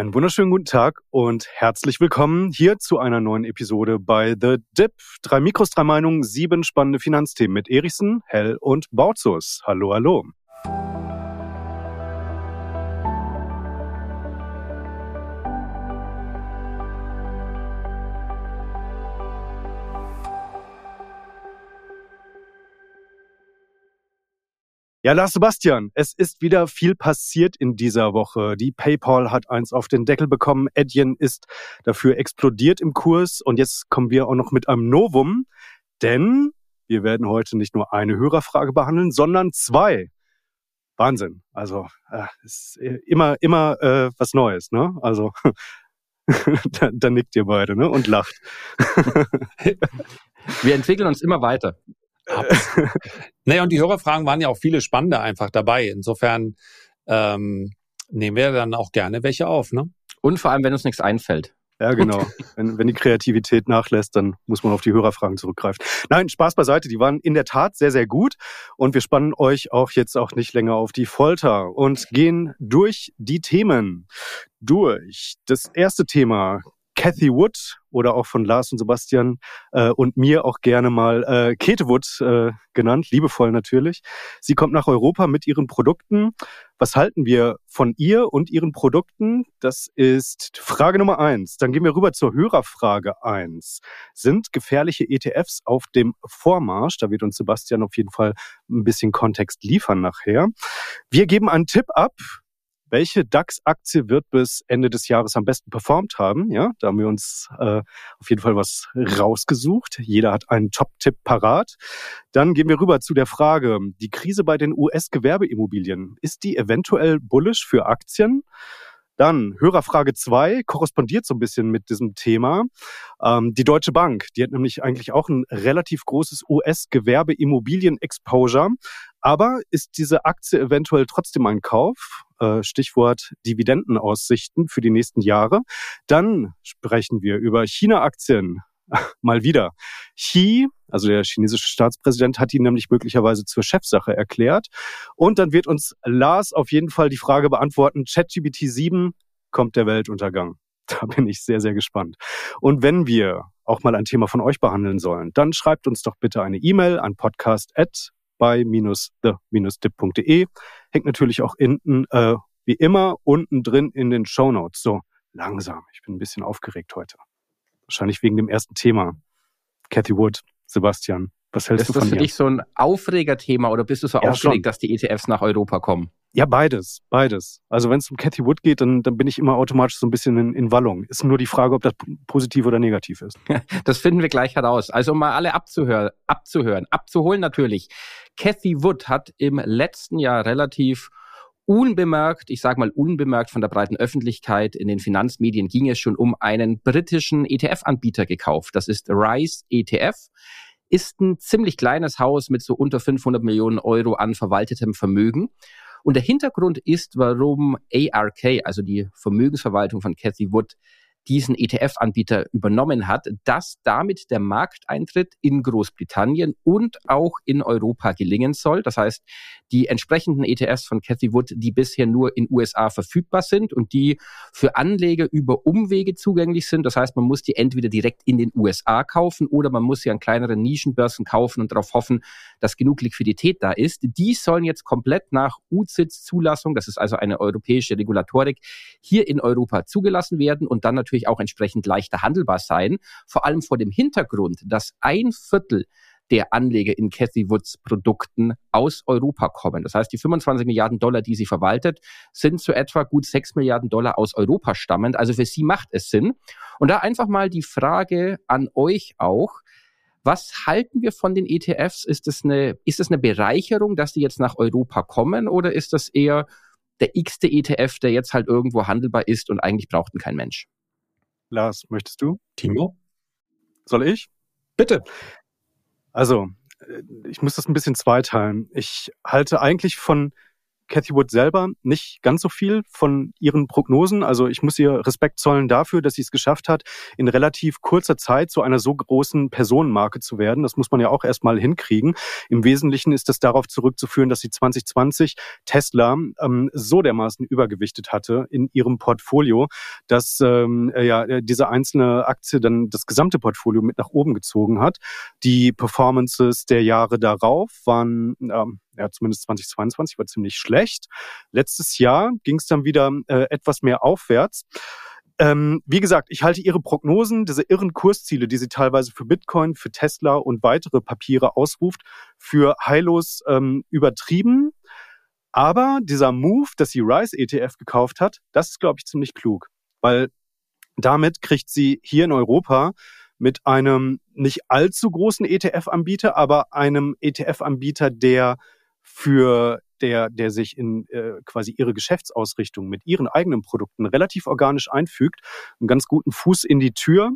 Einen wunderschönen guten Tag und herzlich willkommen hier zu einer neuen Episode bei The Dip. Drei Mikros, drei Meinungen, sieben spannende Finanzthemen mit Erichsen, Hell und Bautzus. Hallo, hallo. Ja, Lars Sebastian, es ist wieder viel passiert in dieser Woche. Die PayPal hat eins auf den Deckel bekommen. Adyen ist dafür explodiert im Kurs. Und jetzt kommen wir auch noch mit einem Novum, denn wir werden heute nicht nur eine Hörerfrage behandeln, sondern zwei. Wahnsinn. Also äh, ist immer, immer äh, was Neues, ne? Also da, da nickt ihr beide, ne? Und lacht. wir entwickeln uns immer weiter. Naja, und die Hörerfragen waren ja auch viele spannende einfach dabei. Insofern ähm, nehmen wir dann auch gerne welche auf. Ne? Und vor allem, wenn uns nichts einfällt. Ja, genau. wenn, wenn die Kreativität nachlässt, dann muss man auf die Hörerfragen zurückgreifen. Nein, Spaß beiseite. Die waren in der Tat sehr, sehr gut. Und wir spannen euch auch jetzt auch nicht länger auf die Folter und gehen durch die Themen durch. Das erste Thema Cathy Wood oder auch von Lars und Sebastian äh, und mir auch gerne mal äh, Kete Wood äh, genannt, liebevoll natürlich. Sie kommt nach Europa mit ihren Produkten. Was halten wir von ihr und ihren Produkten? Das ist Frage Nummer eins. Dann gehen wir rüber zur Hörerfrage eins. Sind gefährliche ETFs auf dem Vormarsch? Da wird uns Sebastian auf jeden Fall ein bisschen Kontext liefern nachher. Wir geben einen Tipp ab welche DAX-Aktie wird bis Ende des Jahres am besten performt haben. Ja, da haben wir uns äh, auf jeden Fall was rausgesucht. Jeder hat einen Top-Tipp parat. Dann gehen wir rüber zu der Frage, die Krise bei den US-Gewerbeimmobilien, ist die eventuell bullish für Aktien? Dann Hörerfrage zwei korrespondiert so ein bisschen mit diesem Thema. Ähm, die Deutsche Bank, die hat nämlich eigentlich auch ein relativ großes US-Gewerbe-Immobilien-Exposure. Aber ist diese Aktie eventuell trotzdem ein Kauf? Äh, Stichwort Dividendenaussichten für die nächsten Jahre. Dann sprechen wir über China-Aktien. Mal wieder. Xi, also der chinesische Staatspräsident, hat ihn nämlich möglicherweise zur Chefsache erklärt. Und dann wird uns Lars auf jeden Fall die Frage beantworten, ChatGPT 7 kommt der Weltuntergang. Da bin ich sehr, sehr gespannt. Und wenn wir auch mal ein Thema von euch behandeln sollen, dann schreibt uns doch bitte eine E-Mail an podcast@ bei-the-dip.de. Hängt natürlich auch hinten, äh, wie immer, unten drin in den Show Notes. So, langsam. Ich bin ein bisschen aufgeregt heute. Wahrscheinlich wegen dem ersten Thema. Cathy Wood, Sebastian, was hältst ist du von Ist das für dich so ein Aufregerthema oder bist du so ja, aufgeregt, schon. dass die ETFs nach Europa kommen? Ja, beides, beides. Also wenn es um Cathy Wood geht, dann, dann bin ich immer automatisch so ein bisschen in, in Wallung. Ist nur die Frage, ob das positiv oder negativ ist. Das finden wir gleich heraus. Also um mal alle abzuhören, abzuhören, abzuholen natürlich. Cathy Wood hat im letzten Jahr relativ unbemerkt, ich sage mal unbemerkt von der breiten Öffentlichkeit, in den Finanzmedien ging es schon um einen britischen ETF-Anbieter gekauft. Das ist Rise ETF ist ein ziemlich kleines Haus mit so unter 500 Millionen Euro an verwaltetem Vermögen. Und der Hintergrund ist, warum ARK, also die Vermögensverwaltung von Cathy Wood, diesen ETF-Anbieter übernommen hat, dass damit der Markteintritt in Großbritannien und auch in Europa gelingen soll. Das heißt, die entsprechenden ETFs von Cathy Wood, die bisher nur in USA verfügbar sind und die für Anleger über Umwege zugänglich sind. Das heißt, man muss die entweder direkt in den USA kaufen oder man muss sie an kleineren Nischenbörsen kaufen und darauf hoffen, dass genug Liquidität da ist. Die sollen jetzt komplett nach UCITS-Zulassung, das ist also eine europäische Regulatorik, hier in Europa zugelassen werden und dann natürlich auch entsprechend leichter handelbar sein. Vor allem vor dem Hintergrund, dass ein Viertel der Anleger in Cathy Woods Produkten aus Europa kommen. Das heißt, die 25 Milliarden Dollar, die sie verwaltet, sind zu etwa gut 6 Milliarden Dollar aus Europa stammend. Also für sie macht es Sinn. Und da einfach mal die Frage an euch auch. Was halten wir von den ETFs? Ist es eine, ist es eine Bereicherung, dass die jetzt nach Europa kommen oder ist das eher der x-te ETF, der jetzt halt irgendwo handelbar ist und eigentlich braucht ihn kein Mensch? Lars, möchtest du? Timo? Soll ich? Bitte. Also, äh, ich muss das ein bisschen zweiteilen. Ich halte eigentlich von Cathy Wood selber nicht ganz so viel von ihren Prognosen. Also ich muss ihr Respekt zollen dafür, dass sie es geschafft hat, in relativ kurzer Zeit zu einer so großen Personenmarke zu werden. Das muss man ja auch erstmal hinkriegen. Im Wesentlichen ist das darauf zurückzuführen, dass sie 2020 Tesla ähm, so dermaßen übergewichtet hatte in ihrem Portfolio, dass ähm, ja diese einzelne Aktie dann das gesamte Portfolio mit nach oben gezogen hat. Die Performances der Jahre darauf waren ähm, ja, zumindest 2022 war ziemlich schlecht. Letztes Jahr ging es dann wieder äh, etwas mehr aufwärts. Ähm, wie gesagt, ich halte Ihre Prognosen, diese irren Kursziele, die sie teilweise für Bitcoin, für Tesla und weitere Papiere ausruft, für heillos ähm, übertrieben. Aber dieser Move, dass sie Rise ETF gekauft hat, das ist, glaube ich, ziemlich klug, weil damit kriegt sie hier in Europa mit einem nicht allzu großen ETF-Anbieter, aber einem ETF-Anbieter, der für der, der sich in äh, quasi ihre Geschäftsausrichtung mit ihren eigenen Produkten relativ organisch einfügt, einen ganz guten Fuß in die Tür.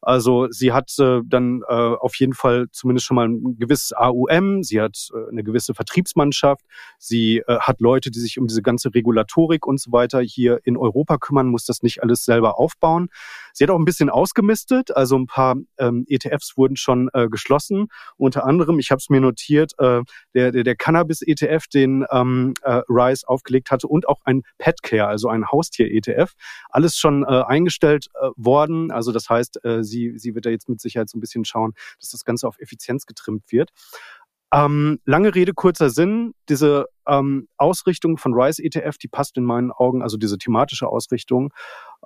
Also sie hat äh, dann äh, auf jeden Fall zumindest schon mal ein gewisses AUM, sie hat äh, eine gewisse Vertriebsmannschaft, sie äh, hat Leute, die sich um diese ganze Regulatorik und so weiter hier in Europa kümmern, muss das nicht alles selber aufbauen. Sie hat auch ein bisschen ausgemistet, also ein paar ähm, ETFs wurden schon äh, geschlossen. Unter anderem, ich habe es mir notiert, äh, der, der, der Cannabis-ETF, den ähm, äh, Rise aufgelegt hatte und auch ein Petcare, also ein Haustier-ETF. Alles schon äh, eingestellt äh, worden. Also das heißt, äh, sie, sie wird da jetzt mit Sicherheit so ein bisschen schauen, dass das Ganze auf Effizienz getrimmt wird. Ähm, lange Rede, kurzer Sinn. Diese ähm, Ausrichtung von Rise ETF, die passt in meinen Augen, also diese thematische Ausrichtung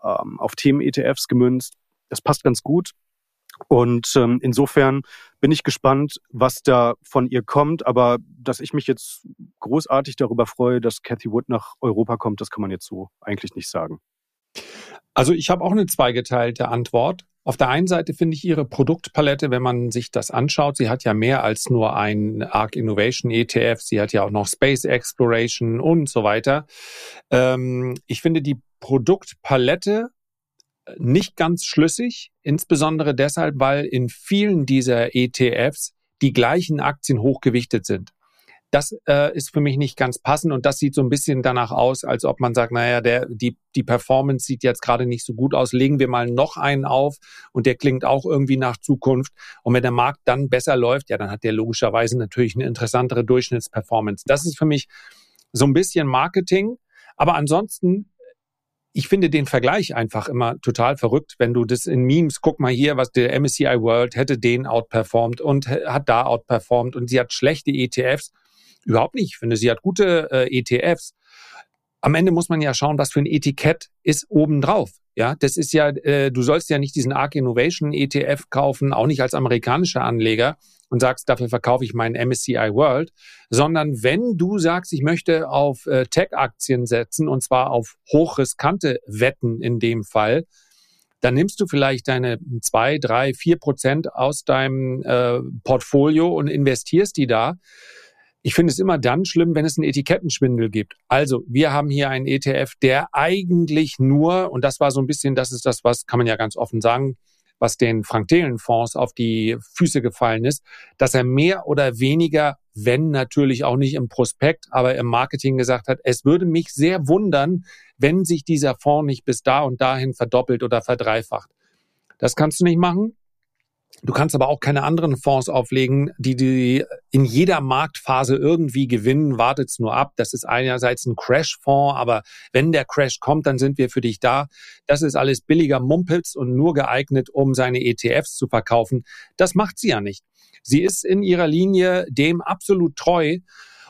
ähm, auf Themen-ETFs gemünzt, das passt ganz gut. Und ähm, insofern bin ich gespannt, was da von ihr kommt. Aber dass ich mich jetzt großartig darüber freue, dass Cathy Wood nach Europa kommt, das kann man jetzt so eigentlich nicht sagen. Also ich habe auch eine zweigeteilte Antwort. Auf der einen Seite finde ich ihre Produktpalette, wenn man sich das anschaut, sie hat ja mehr als nur ein ARC Innovation ETF, sie hat ja auch noch Space Exploration und so weiter. Ähm, ich finde die Produktpalette nicht ganz schlüssig, insbesondere deshalb, weil in vielen dieser ETFs die gleichen Aktien hochgewichtet sind. Das äh, ist für mich nicht ganz passend und das sieht so ein bisschen danach aus, als ob man sagt, naja, der, die, die Performance sieht jetzt gerade nicht so gut aus, legen wir mal noch einen auf und der klingt auch irgendwie nach Zukunft. Und wenn der Markt dann besser läuft, ja, dann hat der logischerweise natürlich eine interessantere Durchschnittsperformance. Das ist für mich so ein bisschen Marketing. Aber ansonsten ich finde den Vergleich einfach immer total verrückt, wenn du das in Memes, guck mal hier, was der MSCI World hätte den outperformed und hat da outperformed und sie hat schlechte ETFs. Überhaupt nicht. Ich finde, sie hat gute äh, ETFs. Am Ende muss man ja schauen, was für ein Etikett ist obendrauf. Ja, das ist ja, äh, du sollst ja nicht diesen ARK Innovation ETF kaufen, auch nicht als amerikanischer Anleger und sagst, dafür verkaufe ich meinen MSCI World, sondern wenn du sagst, ich möchte auf äh, Tech-Aktien setzen und zwar auf hochriskante Wetten in dem Fall, dann nimmst du vielleicht deine zwei, drei, vier Prozent aus deinem äh, Portfolio und investierst die da. Ich finde es immer dann schlimm, wenn es einen Etikettenschwindel gibt. Also, wir haben hier einen ETF, der eigentlich nur, und das war so ein bisschen, das ist das, was kann man ja ganz offen sagen, was den Frank-Thelen-Fonds auf die Füße gefallen ist, dass er mehr oder weniger, wenn natürlich auch nicht im Prospekt, aber im Marketing gesagt hat, es würde mich sehr wundern, wenn sich dieser Fonds nicht bis da und dahin verdoppelt oder verdreifacht. Das kannst du nicht machen. Du kannst aber auch keine anderen Fonds auflegen, die die in jeder Marktphase irgendwie gewinnen. Wartet's nur ab. Das ist einerseits ein Crash-Fonds, aber wenn der Crash kommt, dann sind wir für dich da. Das ist alles billiger Mumpitz und nur geeignet, um seine ETFs zu verkaufen. Das macht sie ja nicht. Sie ist in ihrer Linie dem absolut treu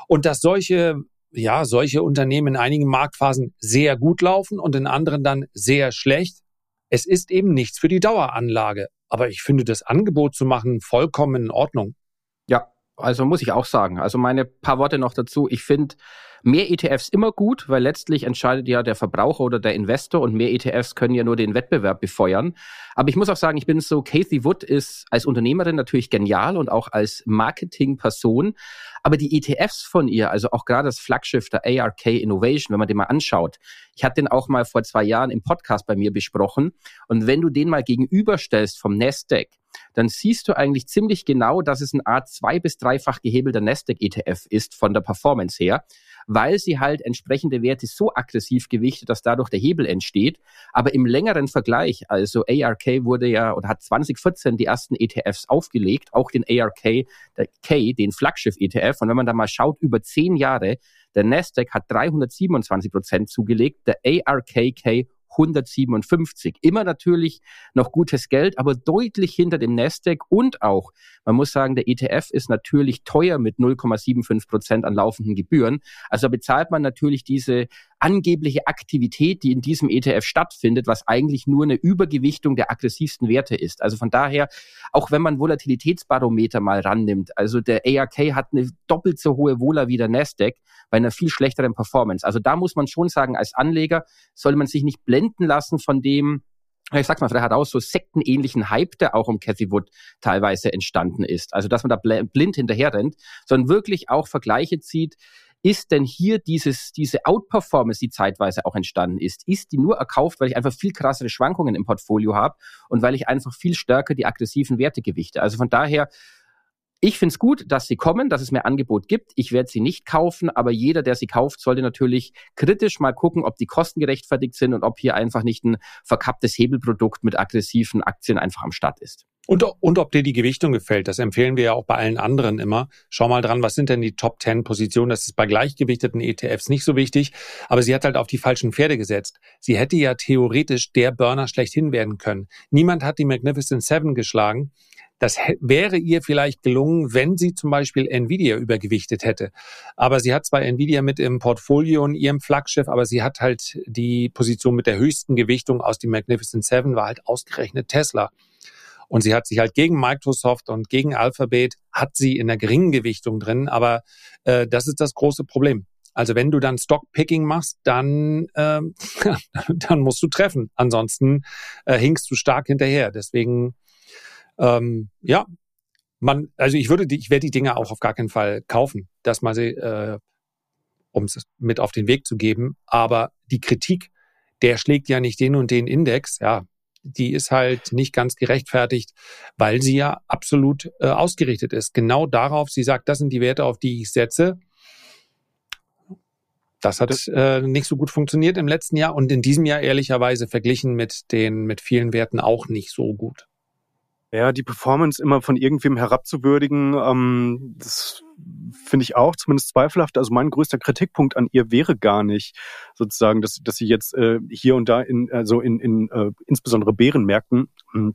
und dass solche ja, solche Unternehmen in einigen Marktphasen sehr gut laufen und in anderen dann sehr schlecht. Es ist eben nichts für die Daueranlage. Aber ich finde das Angebot zu machen vollkommen in Ordnung. Ja, also muss ich auch sagen. Also meine paar Worte noch dazu. Ich finde mehr ETFs immer gut, weil letztlich entscheidet ja der Verbraucher oder der Investor und mehr ETFs können ja nur den Wettbewerb befeuern. Aber ich muss auch sagen, ich bin so, Kathy Wood ist als Unternehmerin natürlich genial und auch als Marketingperson. Aber die ETFs von ihr, also auch gerade das Flaggschiff der ARK Innovation, wenn man den mal anschaut, ich hatte den auch mal vor zwei Jahren im Podcast bei mir besprochen. Und wenn du den mal gegenüberstellst vom Nasdaq, dann siehst du eigentlich ziemlich genau, dass es ein Art zwei- bis dreifach gehebelter Nasdaq-ETF ist von der Performance her. Weil sie halt entsprechende Werte so aggressiv gewichtet, dass dadurch der Hebel entsteht. Aber im längeren Vergleich, also ARK wurde ja oder hat 2014 die ersten ETFs aufgelegt, auch den ARK, der K, den Flaggschiff-ETF. Und wenn man da mal schaut, über zehn Jahre, der Nasdaq hat 327 Prozent zugelegt, der ARKK 157. Immer natürlich noch gutes Geld, aber deutlich hinter dem Nasdaq und auch, man muss sagen, der ETF ist natürlich teuer mit 0,75 Prozent an laufenden Gebühren. Also bezahlt man natürlich diese angebliche Aktivität, die in diesem ETF stattfindet, was eigentlich nur eine Übergewichtung der aggressivsten Werte ist. Also von daher, auch wenn man Volatilitätsbarometer mal rannimmt, also der ARK hat eine doppelt so hohe Vola wie der Nasdaq bei einer viel schlechteren Performance. Also da muss man schon sagen, als Anleger soll man sich nicht blenden lassen von dem, ich sag's mal, vielleicht auch so sektenähnlichen Hype, der auch um Cathy Wood teilweise entstanden ist. Also, dass man da blind hinterher rennt, sondern wirklich auch Vergleiche zieht, ist denn hier dieses, diese Outperformance, die zeitweise auch entstanden ist, ist die nur erkauft, weil ich einfach viel krassere Schwankungen im Portfolio habe und weil ich einfach viel stärker die aggressiven Werte gewichte. Also von daher, ich finde es gut, dass sie kommen, dass es mehr Angebot gibt. Ich werde sie nicht kaufen, aber jeder, der sie kauft, sollte natürlich kritisch mal gucken, ob die Kosten gerechtfertigt sind und ob hier einfach nicht ein verkapptes Hebelprodukt mit aggressiven Aktien einfach am Start ist. Und, und ob dir die Gewichtung gefällt, das empfehlen wir ja auch bei allen anderen immer. Schau mal dran, was sind denn die Top 10 Positionen? Das ist bei gleichgewichteten ETFs nicht so wichtig, aber sie hat halt auf die falschen Pferde gesetzt. Sie hätte ja theoretisch der Burner schlechthin werden können. Niemand hat die Magnificent Seven geschlagen. Das wäre ihr vielleicht gelungen, wenn sie zum Beispiel Nvidia übergewichtet hätte. Aber sie hat zwar Nvidia mit im Portfolio in ihrem Flaggschiff, aber sie hat halt die Position mit der höchsten Gewichtung aus dem Magnificent Seven, war halt ausgerechnet Tesla. Und sie hat sich halt gegen Microsoft und gegen Alphabet, hat sie in der geringen Gewichtung drin, aber äh, das ist das große Problem. Also wenn du dann Stockpicking machst, dann, äh, dann musst du treffen. Ansonsten äh, hinkst du stark hinterher. Deswegen, ähm, ja, man, also ich würde die, ich werde die Dinge auch auf gar keinen Fall kaufen, das mal sie, äh, um es mit auf den Weg zu geben. Aber die Kritik, der schlägt ja nicht den und den Index, ja, die ist halt nicht ganz gerechtfertigt, weil sie ja absolut äh, ausgerichtet ist. Genau darauf, sie sagt, das sind die Werte, auf die ich setze. Das hat äh, nicht so gut funktioniert im letzten Jahr und in diesem Jahr ehrlicherweise verglichen mit den mit vielen Werten auch nicht so gut. Ja, die Performance immer von irgendwem herabzuwürdigen, ähm, das finde ich auch zumindest zweifelhaft. Also mein größter Kritikpunkt an ihr wäre gar nicht sozusagen, dass, dass sie jetzt äh, hier und da in, also in, in äh, insbesondere Bärenmärkten hm,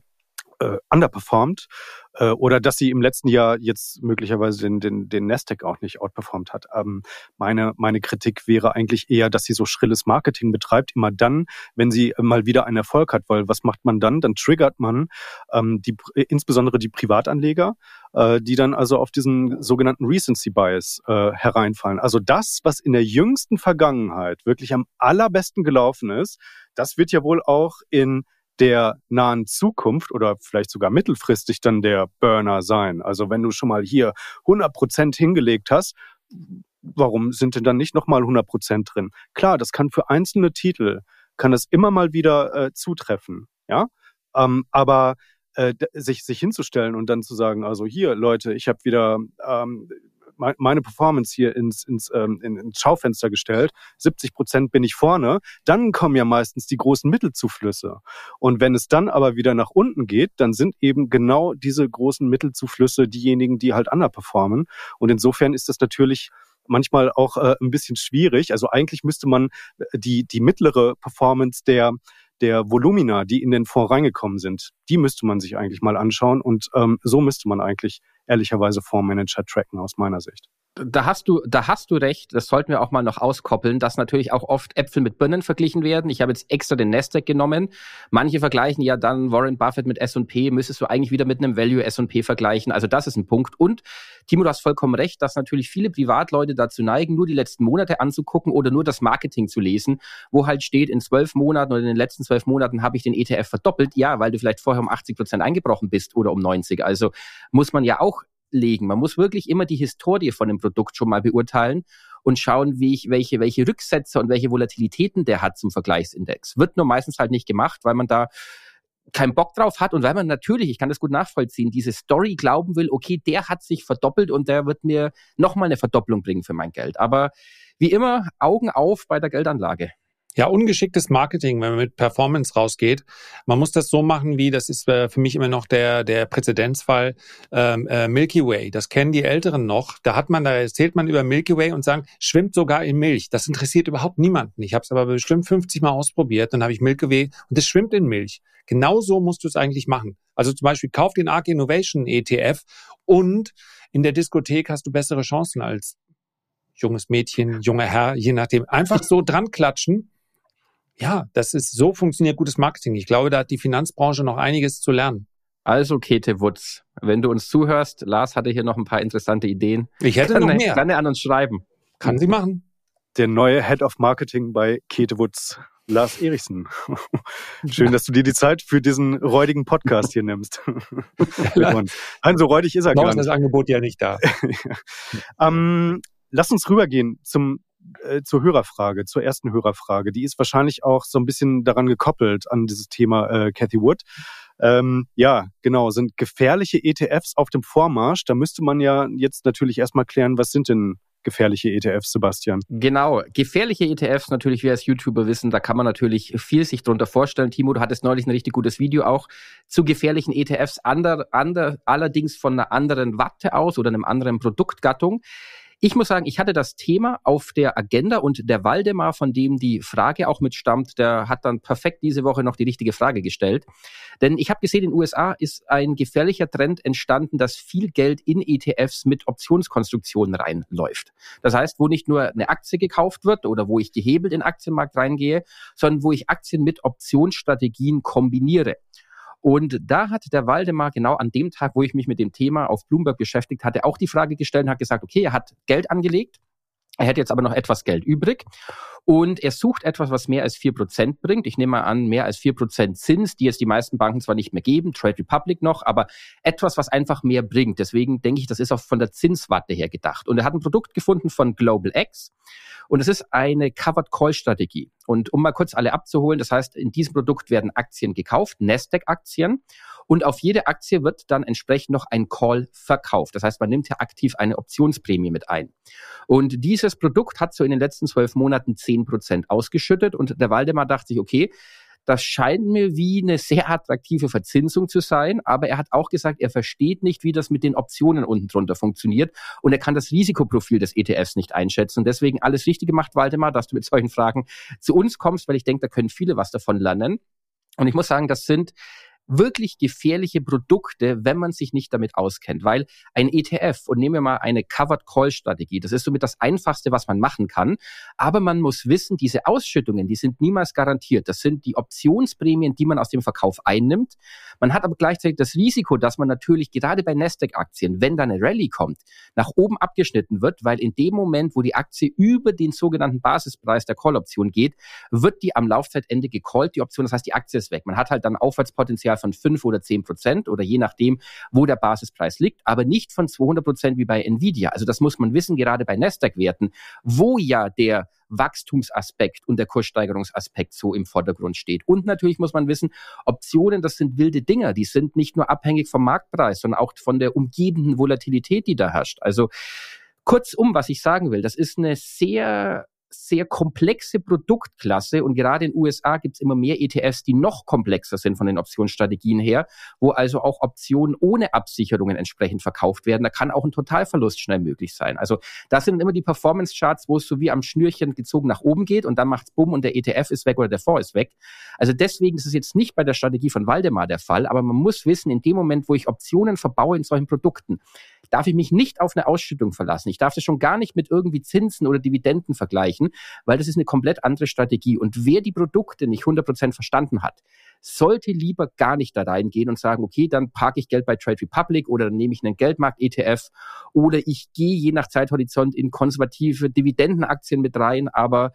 äh, underperformt äh, oder dass sie im letzten Jahr jetzt möglicherweise den, den, den Nasdaq auch nicht outperformt hat. Ähm, meine, meine Kritik wäre eigentlich eher, dass sie so schrilles Marketing betreibt, immer dann, wenn sie mal wieder einen Erfolg hat, weil was macht man dann? Dann triggert man ähm, die, insbesondere die Privatanleger, äh, die dann also auf diesen sogenannten Recency Bias äh, hereinfallen. Also das, was in der jüngsten Vergangenheit wirklich am allerbesten gelaufen ist, das wird ja wohl auch in der nahen Zukunft oder vielleicht sogar mittelfristig dann der Burner sein. Also wenn du schon mal hier 100 Prozent hingelegt hast, warum sind denn dann nicht nochmal 100 Prozent drin? Klar, das kann für einzelne Titel, kann das immer mal wieder äh, zutreffen, ja. Ähm, aber äh, sich, sich hinzustellen und dann zu sagen, also hier, Leute, ich habe wieder ähm, meine Performance hier ins, ins, ähm, ins Schaufenster gestellt, 70 Prozent bin ich vorne, dann kommen ja meistens die großen Mittelzuflüsse. Und wenn es dann aber wieder nach unten geht, dann sind eben genau diese großen Mittelzuflüsse diejenigen, die halt underperformen. Und insofern ist das natürlich manchmal auch äh, ein bisschen schwierig. Also eigentlich müsste man äh, die, die mittlere Performance der der Volumina, die in den Fonds reingekommen sind, die müsste man sich eigentlich mal anschauen und ähm, so müsste man eigentlich ehrlicherweise Fondsmanager tracken aus meiner Sicht da hast du, da hast du recht. Das sollten wir auch mal noch auskoppeln, dass natürlich auch oft Äpfel mit Birnen verglichen werden. Ich habe jetzt extra den Nasdaq genommen. Manche vergleichen ja dann Warren Buffett mit S&P, müsstest du eigentlich wieder mit einem Value S&P vergleichen. Also das ist ein Punkt. Und Timo, du hast vollkommen recht, dass natürlich viele Privatleute dazu neigen, nur die letzten Monate anzugucken oder nur das Marketing zu lesen, wo halt steht, in zwölf Monaten oder in den letzten zwölf Monaten habe ich den ETF verdoppelt. Ja, weil du vielleicht vorher um 80 Prozent eingebrochen bist oder um 90. Also muss man ja auch legen. Man muss wirklich immer die Historie von dem Produkt schon mal beurteilen und schauen, wie ich, welche, welche Rücksätze und welche Volatilitäten der hat zum Vergleichsindex. Wird nur meistens halt nicht gemacht, weil man da keinen Bock drauf hat und weil man natürlich, ich kann das gut nachvollziehen, diese Story glauben will, okay, der hat sich verdoppelt und der wird mir nochmal eine Verdopplung bringen für mein Geld. Aber wie immer, Augen auf bei der Geldanlage. Ja, ungeschicktes Marketing, wenn man mit Performance rausgeht. Man muss das so machen, wie das ist äh, für mich immer noch der der Präzedenzfall ähm, äh, Milky Way. Das kennen die Älteren noch. Da hat man, da erzählt man über Milky Way und sagen, schwimmt sogar in Milch. Das interessiert überhaupt niemanden. Ich habe es aber bestimmt 50 Mal ausprobiert. Dann habe ich Milky Way und es schwimmt in Milch. Genauso musst du es eigentlich machen. Also zum Beispiel kauf den ARK Innovation ETF und in der Diskothek hast du bessere Chancen als junges Mädchen, junger Herr, je nachdem. Einfach so dran klatschen ja, das ist so funktioniert gutes Marketing. Ich glaube, da hat die Finanzbranche noch einiges zu lernen. Also, Kete Wutz, wenn du uns zuhörst, Lars hatte hier noch ein paar interessante Ideen. Ich hätte noch mehr. Gerne an uns schreiben. Kann sie machen. Der neue Head of Marketing bei Kete Wutz, Lars Erichsen. Schön, dass du dir die Zeit für diesen räudigen Podcast hier nimmst. Nein, so räudig ist er noch gar nicht. ist das Angebot ja nicht da. ähm, lass uns rübergehen zum äh, zur Hörerfrage, zur ersten Hörerfrage. Die ist wahrscheinlich auch so ein bisschen daran gekoppelt an dieses Thema äh, Cathy Wood. Ähm, ja, genau, sind gefährliche ETFs auf dem Vormarsch. Da müsste man ja jetzt natürlich erstmal klären, was sind denn gefährliche ETFs, Sebastian? Genau, gefährliche ETFs, natürlich, wir als YouTuber wissen, da kann man natürlich viel sich drunter vorstellen. Timo, du hattest neulich ein richtig gutes Video auch zu gefährlichen ETFs, ander, ander, allerdings von einer anderen Watte aus oder einem anderen Produktgattung. Ich muss sagen, ich hatte das Thema auf der Agenda und der Waldemar, von dem die Frage auch mitstammt, der hat dann perfekt diese Woche noch die richtige Frage gestellt. Denn ich habe gesehen, in den USA ist ein gefährlicher Trend entstanden, dass viel Geld in ETFs mit Optionskonstruktionen reinläuft. Das heißt, wo nicht nur eine Aktie gekauft wird oder wo ich gehebelt in den Aktienmarkt reingehe, sondern wo ich Aktien mit Optionsstrategien kombiniere. Und da hat der Waldemar genau an dem Tag, wo ich mich mit dem Thema auf Bloomberg beschäftigt hatte, auch die Frage gestellt und hat gesagt, okay, er hat Geld angelegt, er hätte jetzt aber noch etwas Geld übrig und er sucht etwas, was mehr als vier Prozent bringt. Ich nehme mal an, mehr als vier Prozent Zins, die jetzt die meisten Banken zwar nicht mehr geben, Trade Republic noch, aber etwas, was einfach mehr bringt. Deswegen denke ich, das ist auch von der Zinswarte her gedacht. Und er hat ein Produkt gefunden von Global X und es ist eine Covered Call Strategie. Und um mal kurz alle abzuholen, das heißt, in diesem Produkt werden Aktien gekauft, Nasdaq-Aktien und auf jede Aktie wird dann entsprechend noch ein Call verkauft. Das heißt, man nimmt ja aktiv eine Optionsprämie mit ein. Und dieses Produkt hat so in den letzten zwölf Monaten zehn Prozent ausgeschüttet und der Waldemar dachte sich, okay, das scheint mir wie eine sehr attraktive Verzinsung zu sein, aber er hat auch gesagt, er versteht nicht, wie das mit den Optionen unten drunter funktioniert und er kann das Risikoprofil des ETFs nicht einschätzen. Deswegen alles richtig gemacht, Waldemar, dass du mit solchen Fragen zu uns kommst, weil ich denke, da können viele was davon lernen. Und ich muss sagen, das sind wirklich gefährliche Produkte, wenn man sich nicht damit auskennt. Weil ein ETF, und nehmen wir mal eine Covered Call Strategie, das ist somit das Einfachste, was man machen kann. Aber man muss wissen, diese Ausschüttungen, die sind niemals garantiert. Das sind die Optionsprämien, die man aus dem Verkauf einnimmt. Man hat aber gleichzeitig das Risiko, dass man natürlich gerade bei Nasdaq-Aktien, wenn da eine Rallye kommt, nach oben abgeschnitten wird, weil in dem Moment, wo die Aktie über den sogenannten Basispreis der Call-Option geht, wird die am Laufzeitende gecallt, die Option. Das heißt, die Aktie ist weg. Man hat halt dann Aufwärtspotenzial Potenzial von fünf oder zehn Prozent oder je nachdem, wo der Basispreis liegt, aber nicht von 200 Prozent wie bei Nvidia. Also das muss man wissen, gerade bei Nasdaq-Werten, wo ja der Wachstumsaspekt und der Kurssteigerungsaspekt so im Vordergrund steht. Und natürlich muss man wissen, Optionen, das sind wilde Dinger, die sind nicht nur abhängig vom Marktpreis, sondern auch von der umgebenden Volatilität, die da herrscht. Also kurzum, was ich sagen will, das ist eine sehr sehr komplexe Produktklasse und gerade in den USA gibt es immer mehr ETFs, die noch komplexer sind von den Optionsstrategien her, wo also auch Optionen ohne Absicherungen entsprechend verkauft werden. Da kann auch ein Totalverlust schnell möglich sein. Also das sind immer die Performance-Charts, wo es so wie am Schnürchen gezogen nach oben geht und dann macht's bumm und der ETF ist weg oder der Fonds ist weg. Also deswegen ist es jetzt nicht bei der Strategie von Waldemar der Fall, aber man muss wissen, in dem Moment, wo ich Optionen verbaue in solchen Produkten, darf ich mich nicht auf eine Ausschüttung verlassen. Ich darf das schon gar nicht mit irgendwie Zinsen oder Dividenden vergleichen, weil das ist eine komplett andere Strategie. Und wer die Produkte nicht 100% verstanden hat, sollte lieber gar nicht da reingehen und sagen, okay, dann parke ich Geld bei Trade Republic oder dann nehme ich einen Geldmarkt-ETF oder ich gehe je nach Zeithorizont in konservative Dividendenaktien mit rein, aber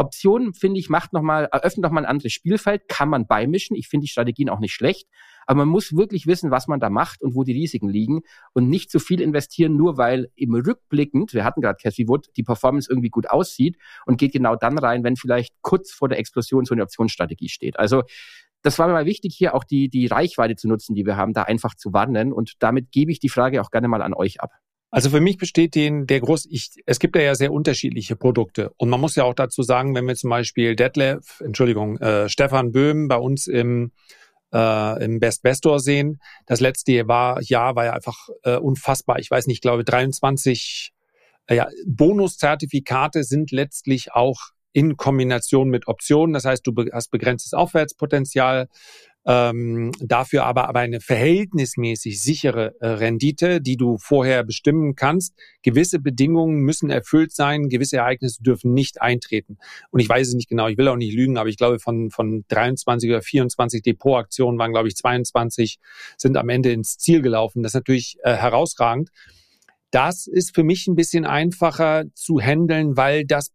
Optionen, finde ich, macht noch mal, eröffnet noch mal ein anderes Spielfeld, kann man beimischen. Ich finde die Strategien auch nicht schlecht. Aber man muss wirklich wissen, was man da macht und wo die Risiken liegen und nicht zu viel investieren, nur weil im Rückblickend, wir hatten gerade Cathy Wood, die Performance irgendwie gut aussieht und geht genau dann rein, wenn vielleicht kurz vor der Explosion so eine Optionsstrategie steht. Also das war mir mal wichtig, hier auch die, die Reichweite zu nutzen, die wir haben, da einfach zu warnen. Und damit gebe ich die Frage auch gerne mal an euch ab. Also für mich besteht den der groß, ich, es gibt ja, ja sehr unterschiedliche Produkte und man muss ja auch dazu sagen, wenn wir zum Beispiel Detlef, Entschuldigung, äh, Stefan Böhm bei uns im äh, im Best Vestor sehen, das letzte Jahr war, Jahr war ja einfach äh, unfassbar. Ich weiß nicht, ich glaube 23 äh, ja, Bonuszertifikate sind letztlich auch in Kombination mit Optionen. Das heißt, du hast begrenztes Aufwärtspotenzial, ähm, dafür aber, aber eine verhältnismäßig sichere äh, Rendite, die du vorher bestimmen kannst. Gewisse Bedingungen müssen erfüllt sein, gewisse Ereignisse dürfen nicht eintreten. Und ich weiß es nicht genau, ich will auch nicht lügen, aber ich glaube, von, von 23 oder 24 Depotaktionen waren, glaube ich, 22 sind am Ende ins Ziel gelaufen. Das ist natürlich äh, herausragend. Das ist für mich ein bisschen einfacher zu handeln, weil das,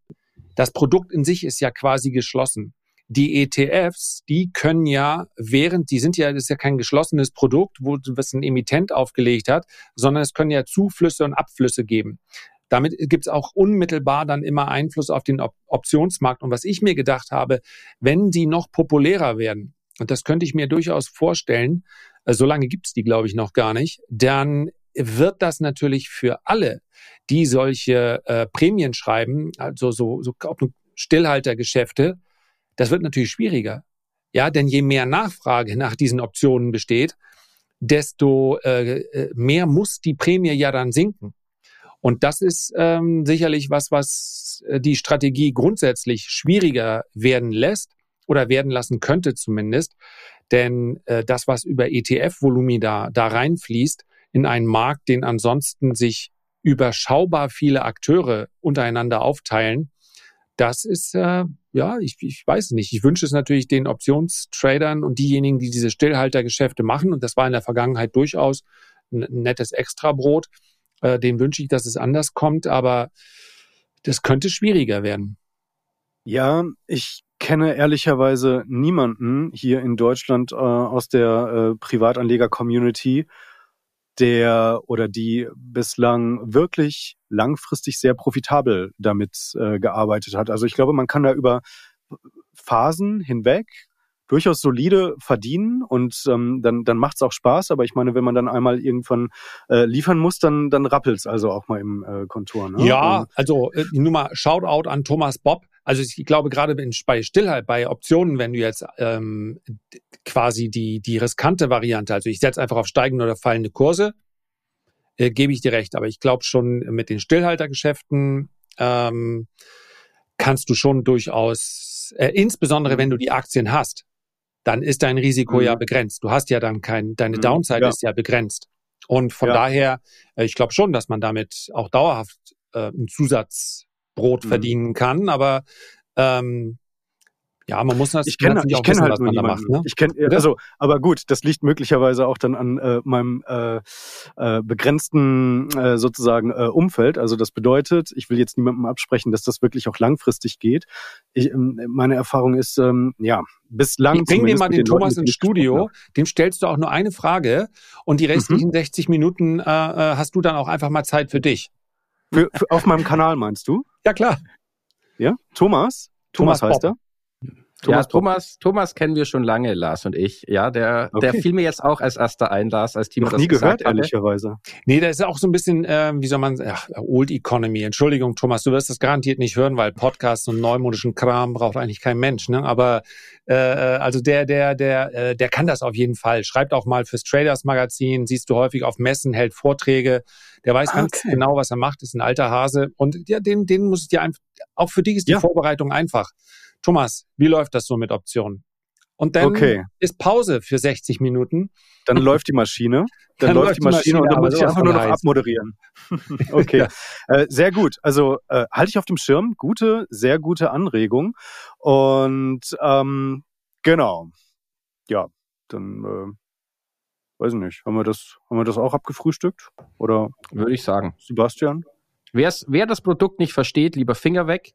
das Produkt in sich ist ja quasi geschlossen die ETFs, die können ja während, die sind ja, das ist ja kein geschlossenes Produkt, wo was ein Emittent aufgelegt hat, sondern es können ja Zuflüsse und Abflüsse geben. Damit gibt es auch unmittelbar dann immer Einfluss auf den Op Optionsmarkt. Und was ich mir gedacht habe, wenn die noch populärer werden, und das könnte ich mir durchaus vorstellen, äh, so lange gibt es die, glaube ich, noch gar nicht, dann wird das natürlich für alle, die solche äh, Prämien schreiben, also so, so Stillhaltergeschäfte, das wird natürlich schwieriger. Ja, denn je mehr Nachfrage nach diesen Optionen besteht, desto äh, äh, mehr muss die Prämie ja dann sinken. Und das ist ähm, sicherlich was, was äh, die Strategie grundsätzlich schwieriger werden lässt oder werden lassen könnte zumindest. Denn äh, das, was über ETF-Volumi da, da reinfließt in einen Markt, den ansonsten sich überschaubar viele Akteure untereinander aufteilen, das ist, äh, ja, ich, ich weiß nicht. Ich wünsche es natürlich den Optionstradern und diejenigen, die diese Stillhaltergeschäfte machen, und das war in der Vergangenheit durchaus ein nettes Extrabrot, äh, dem wünsche ich, dass es anders kommt, aber das könnte schwieriger werden. Ja, ich kenne ehrlicherweise niemanden hier in Deutschland äh, aus der äh, Privatanleger-Community, der oder die bislang wirklich langfristig sehr profitabel damit äh, gearbeitet hat. Also ich glaube, man kann da über Phasen hinweg durchaus solide verdienen und ähm, dann, dann macht es auch Spaß. Aber ich meine, wenn man dann einmal irgendwann äh, liefern muss, dann, dann rappelt es also auch mal im äh, Kontur. Ne? Ja, also äh, nur mal Shoutout an Thomas Bob. Also ich glaube gerade bei Stillheit, bei Optionen, wenn du jetzt ähm, quasi die, die riskante Variante, also ich setze einfach auf steigende oder fallende Kurse, äh, gebe ich dir recht. Aber ich glaube schon mit den Stillhaltergeschäften ähm, kannst du schon durchaus, äh, insbesondere wenn du die Aktien hast, dann ist dein Risiko mhm. ja begrenzt. Du hast ja dann kein, deine mhm. Downside ja. ist ja begrenzt. Und von ja. daher, äh, ich glaube schon, dass man damit auch dauerhaft äh, ein Zusatzbrot mhm. verdienen kann. Aber ähm, ja, man muss das ich kenne ich kenne halt nur niemanden. Macht, ne? Ich kenne also, aber gut, das liegt möglicherweise auch dann an äh, meinem äh, äh, begrenzten äh, sozusagen äh, Umfeld. Also das bedeutet, ich will jetzt niemandem absprechen, dass das wirklich auch langfristig geht. Ich, ähm, meine Erfahrung ist ähm, ja bislang. Ich bring dir mal den, den Thomas ins Studio. Dem stellst du auch nur eine Frage und die restlichen mhm. 60 Minuten äh, äh, hast du dann auch einfach mal Zeit für dich. Für, für, auf meinem Kanal meinst du? Ja klar. Ja, Thomas. Thomas, Thomas heißt Bob. er. Thomas ja, Thomas, Thomas kennen wir schon lange, Lars und ich. Ja, der, okay. der fiel mir jetzt auch als erster ein, Lars, als Timo Noch das nie gehört, hatte. ehrlicherweise. Nee, der ist auch so ein bisschen, äh, wie soll man, ach, Old Economy. Entschuldigung, Thomas, du wirst das garantiert nicht hören, weil Podcasts und neumodischen Kram braucht eigentlich kein Mensch. Ne? Aber äh, also der, der, der, äh, der kann das auf jeden Fall. Schreibt auch mal fürs Traders Magazin, siehst du häufig auf Messen, hält Vorträge. Der weiß okay. ganz genau, was er macht, ist ein alter Hase. Und ja, den, den muss ich dir einfach, auch für dich ist die ja. Vorbereitung einfach. Thomas, wie läuft das so mit Optionen? Und dann okay. ist Pause für 60 Minuten. Dann läuft die Maschine. Dann, dann läuft die Maschine, Maschine und dann muss ich einfach nur noch heiß. abmoderieren. okay. ja. äh, sehr gut. Also äh, halte ich auf dem Schirm. Gute, sehr gute Anregung. Und ähm, genau. Ja, dann äh, weiß ich nicht. Haben wir das, haben wir das auch abgefrühstückt? Oder würde ich sagen. Sebastian? Wer's, wer das Produkt nicht versteht, lieber Finger weg.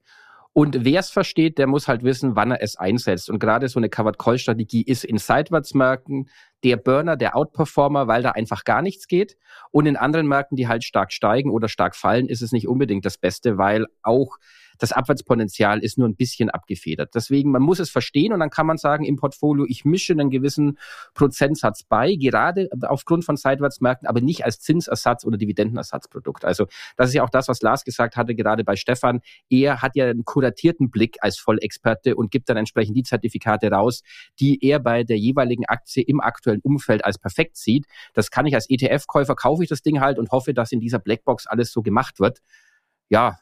Und wer es versteht, der muss halt wissen, wann er es einsetzt. Und gerade so eine Covered-Call-Strategie ist in Seitwärtsmärkten der Burner, der Outperformer, weil da einfach gar nichts geht. Und in anderen Märkten, die halt stark steigen oder stark fallen, ist es nicht unbedingt das Beste, weil auch das Abwärtspotenzial ist nur ein bisschen abgefedert. Deswegen, man muss es verstehen und dann kann man sagen, im Portfolio, ich mische einen gewissen Prozentsatz bei, gerade aufgrund von Seitwärtsmärkten, aber nicht als Zinsersatz oder Dividendenersatzprodukt. Also das ist ja auch das, was Lars gesagt hatte, gerade bei Stefan. Er hat ja einen kuratierten Blick als Vollexperte und gibt dann entsprechend die Zertifikate raus, die er bei der jeweiligen Aktie im aktuellen Umfeld als perfekt sieht. Das kann ich als ETF-Käufer, kaufe ich das Ding halt und hoffe, dass in dieser Blackbox alles so gemacht wird. Ja,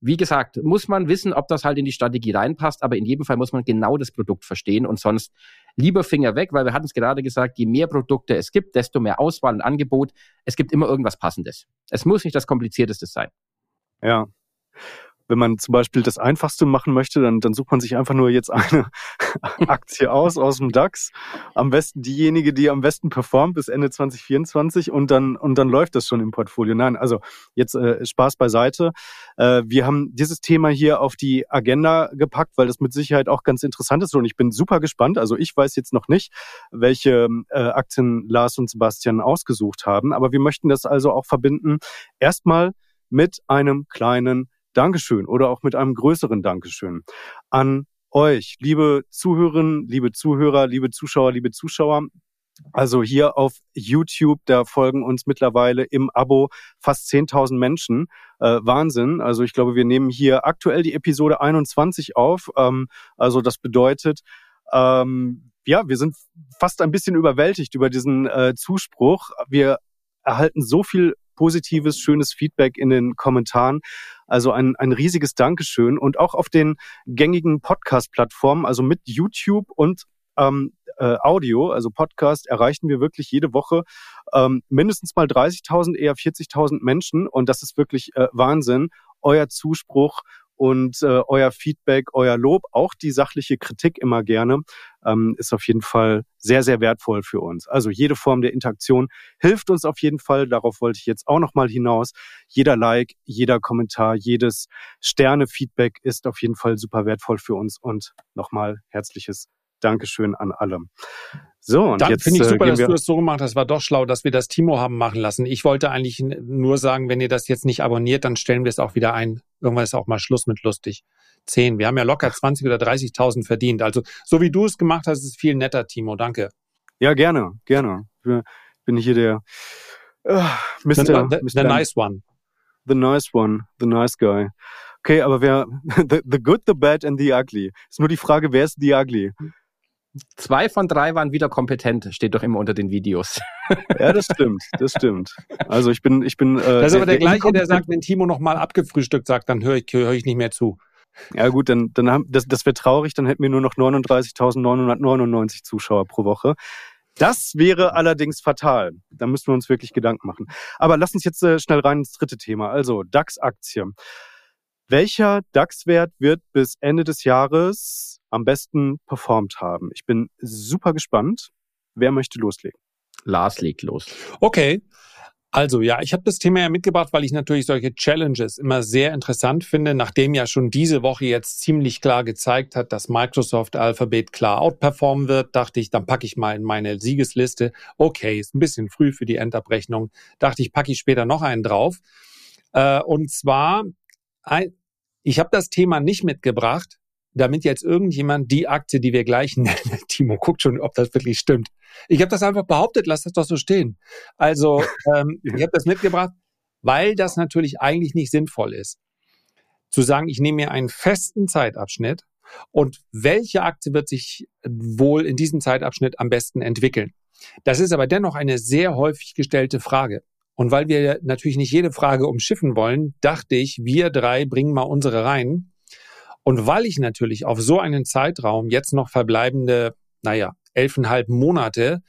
wie gesagt, muss man wissen, ob das halt in die Strategie reinpasst, aber in jedem Fall muss man genau das Produkt verstehen und sonst lieber Finger weg, weil wir hatten es gerade gesagt, je mehr Produkte es gibt, desto mehr Auswahl und Angebot. Es gibt immer irgendwas Passendes. Es muss nicht das Komplizierteste sein. Ja wenn man zum Beispiel das Einfachste machen möchte, dann, dann sucht man sich einfach nur jetzt eine Aktie aus, aus dem DAX. Am besten diejenige, die am besten performt bis Ende 2024 und dann, und dann läuft das schon im Portfolio. Nein, also jetzt äh, Spaß beiseite. Äh, wir haben dieses Thema hier auf die Agenda gepackt, weil das mit Sicherheit auch ganz interessant ist und ich bin super gespannt. Also ich weiß jetzt noch nicht, welche äh, Aktien Lars und Sebastian ausgesucht haben, aber wir möchten das also auch verbinden. Erstmal mit einem kleinen Dankeschön oder auch mit einem größeren Dankeschön an euch, liebe Zuhörerinnen, liebe Zuhörer, liebe Zuschauer, liebe Zuschauer. Also hier auf YouTube, da folgen uns mittlerweile im Abo fast 10.000 Menschen. Äh, Wahnsinn. Also ich glaube, wir nehmen hier aktuell die Episode 21 auf. Ähm, also das bedeutet, ähm, ja, wir sind fast ein bisschen überwältigt über diesen äh, Zuspruch. Wir erhalten so viel positives, schönes Feedback in den Kommentaren. Also ein, ein riesiges Dankeschön und auch auf den gängigen Podcast-Plattformen, also mit YouTube und ähm, äh, Audio, also Podcast, erreichen wir wirklich jede Woche ähm, mindestens mal 30.000, eher 40.000 Menschen und das ist wirklich äh, Wahnsinn. Euer Zuspruch und äh, euer Feedback, euer Lob, auch die sachliche Kritik immer gerne, ähm, ist auf jeden Fall sehr, sehr wertvoll für uns. Also jede Form der Interaktion hilft uns auf jeden Fall. Darauf wollte ich jetzt auch nochmal hinaus. Jeder Like, jeder Kommentar, jedes Sterne-Feedback ist auf jeden Fall super wertvoll für uns und nochmal herzliches Dankeschön an alle. So, und Dann jetzt finde ich äh, super, dass du das so gemacht hast. War doch schlau, dass wir das Timo haben machen lassen. Ich wollte eigentlich nur sagen, wenn ihr das jetzt nicht abonniert, dann stellen wir es auch wieder ein. Irgendwann ist auch mal Schluss mit lustig. Zehn. Wir haben ja locker 20 oder 30.000 verdient. Also, so wie du es gemacht hast, ist es viel netter, Timo. Danke. Ja, gerne, gerne. Ich bin hier der uh, Mr. The, the, the, the nice one. The nice one. The nice guy. Okay, aber wer, the, the good, the bad and the ugly. Ist nur die Frage, wer ist the ugly? Zwei von drei waren wieder kompetent, steht doch immer unter den Videos. Ja, das stimmt, das stimmt. Also ich bin, ich bin. Äh, das ist aber der, der gleiche, der sagt, wenn Timo nochmal abgefrühstückt sagt, dann höre ich, höre ich nicht mehr zu. Ja gut, dann, dann haben, das, das wäre traurig, dann hätten wir nur noch 39.999 Zuschauer pro Woche. Das wäre allerdings fatal. Da müssen wir uns wirklich Gedanken machen. Aber lass uns jetzt äh, schnell rein ins dritte Thema. Also DAX-Aktie. Welcher DAX-Wert wird bis Ende des Jahres am besten performt haben? Ich bin super gespannt. Wer möchte loslegen? Lars legt los. Okay. Also ja, ich habe das Thema ja mitgebracht, weil ich natürlich solche Challenges immer sehr interessant finde, nachdem ja schon diese Woche jetzt ziemlich klar gezeigt hat, dass Microsoft Alphabet klar outperformen wird, dachte ich, dann packe ich mal in meine Siegesliste. Okay, ist ein bisschen früh für die Endabrechnung. Dachte ich, packe ich später noch einen drauf. Äh, und zwar ich habe das Thema nicht mitgebracht, damit jetzt irgendjemand die Aktie, die wir gleich nennen, Timo guckt schon, ob das wirklich stimmt. Ich habe das einfach behauptet, lass das doch so stehen. Also ähm, ich habe das mitgebracht, weil das natürlich eigentlich nicht sinnvoll ist. Zu sagen, ich nehme mir einen festen Zeitabschnitt und welche Aktie wird sich wohl in diesem Zeitabschnitt am besten entwickeln. Das ist aber dennoch eine sehr häufig gestellte Frage. Und weil wir natürlich nicht jede Frage umschiffen wollen, dachte ich, wir drei bringen mal unsere rein. Und weil ich natürlich auf so einen Zeitraum jetzt noch verbleibende, naja, elfeinhalb Monate,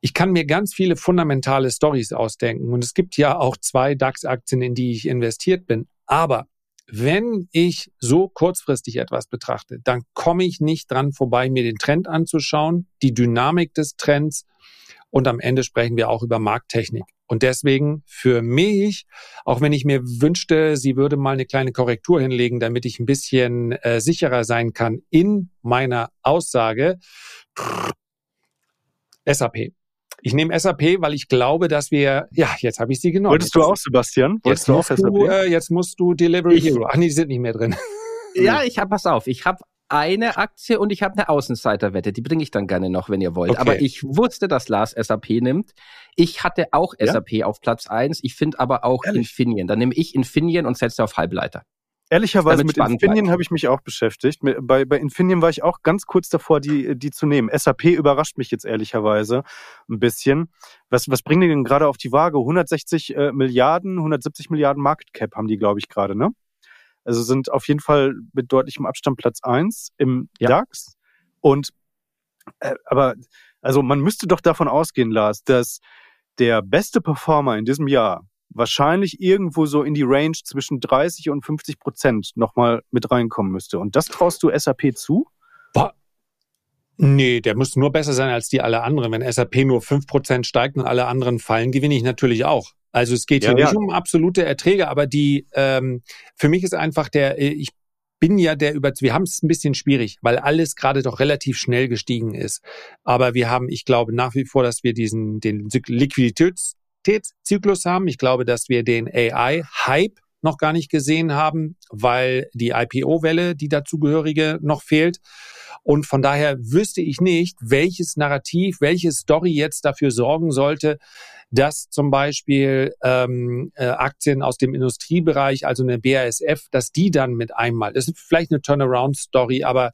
ich kann mir ganz viele fundamentale Stories ausdenken. Und es gibt ja auch zwei DAX-Aktien, in die ich investiert bin. Aber wenn ich so kurzfristig etwas betrachte, dann komme ich nicht dran vorbei, mir den Trend anzuschauen, die Dynamik des Trends und am Ende sprechen wir auch über Markttechnik. Und deswegen für mich, auch wenn ich mir wünschte, sie würde mal eine kleine Korrektur hinlegen, damit ich ein bisschen äh, sicherer sein kann in meiner Aussage, SAP. Ich nehme SAP, weil ich glaube, dass wir, ja, jetzt habe ich sie genommen. Wolltest du auch, Sebastian? Wolltest jetzt, du musst auch du, äh, jetzt musst du Delivery ich, Hero. Ach nee, die sind nicht mehr drin. Ja, ich habe, pass auf, ich habe eine Aktie und ich habe eine Außenseiterwette. Die bringe ich dann gerne noch, wenn ihr wollt. Okay. Aber ich wusste, dass Lars SAP nimmt. Ich hatte auch ja? SAP auf Platz eins. Ich finde aber auch Ehrlich? Infineon. Dann nehme ich Infineon und setze auf Halbleiter. Ehrlicherweise mit Infineon habe ich mich auch beschäftigt. Bei, bei Infineon war ich auch ganz kurz davor, die, die zu nehmen. SAP überrascht mich jetzt ehrlicherweise ein bisschen. Was, was bringen die denn gerade auf die Waage? 160 äh, Milliarden, 170 Milliarden Market Cap haben die, glaube ich, gerade, ne? Also sind auf jeden Fall mit deutlichem Abstand Platz eins im ja. DAX. Und äh, aber also man müsste doch davon ausgehen, Lars, dass der beste Performer in diesem Jahr wahrscheinlich irgendwo so in die Range zwischen 30 und 50 Prozent nochmal mit reinkommen müsste. Und das traust du SAP zu? Boah. Nee, der muss nur besser sein als die alle anderen. Wenn SAP nur 5% steigt und alle anderen fallen, gewinne ich natürlich auch. Also es geht ja, hier ja. nicht um absolute Erträge, aber die ähm, für mich ist einfach der, äh, ich bin ja der über, wir haben es ein bisschen schwierig, weil alles gerade doch relativ schnell gestiegen ist. Aber wir haben, ich glaube nach wie vor, dass wir diesen den Liquiditätszyklus haben. Ich glaube, dass wir den AI-Hype noch gar nicht gesehen haben, weil die IPO-Welle, die dazugehörige, noch fehlt. Und von daher wüsste ich nicht, welches Narrativ, welche Story jetzt dafür sorgen sollte, dass zum Beispiel ähm, äh, Aktien aus dem Industriebereich, also eine BASF, dass die dann mit einmal, das ist vielleicht eine Turnaround-Story, aber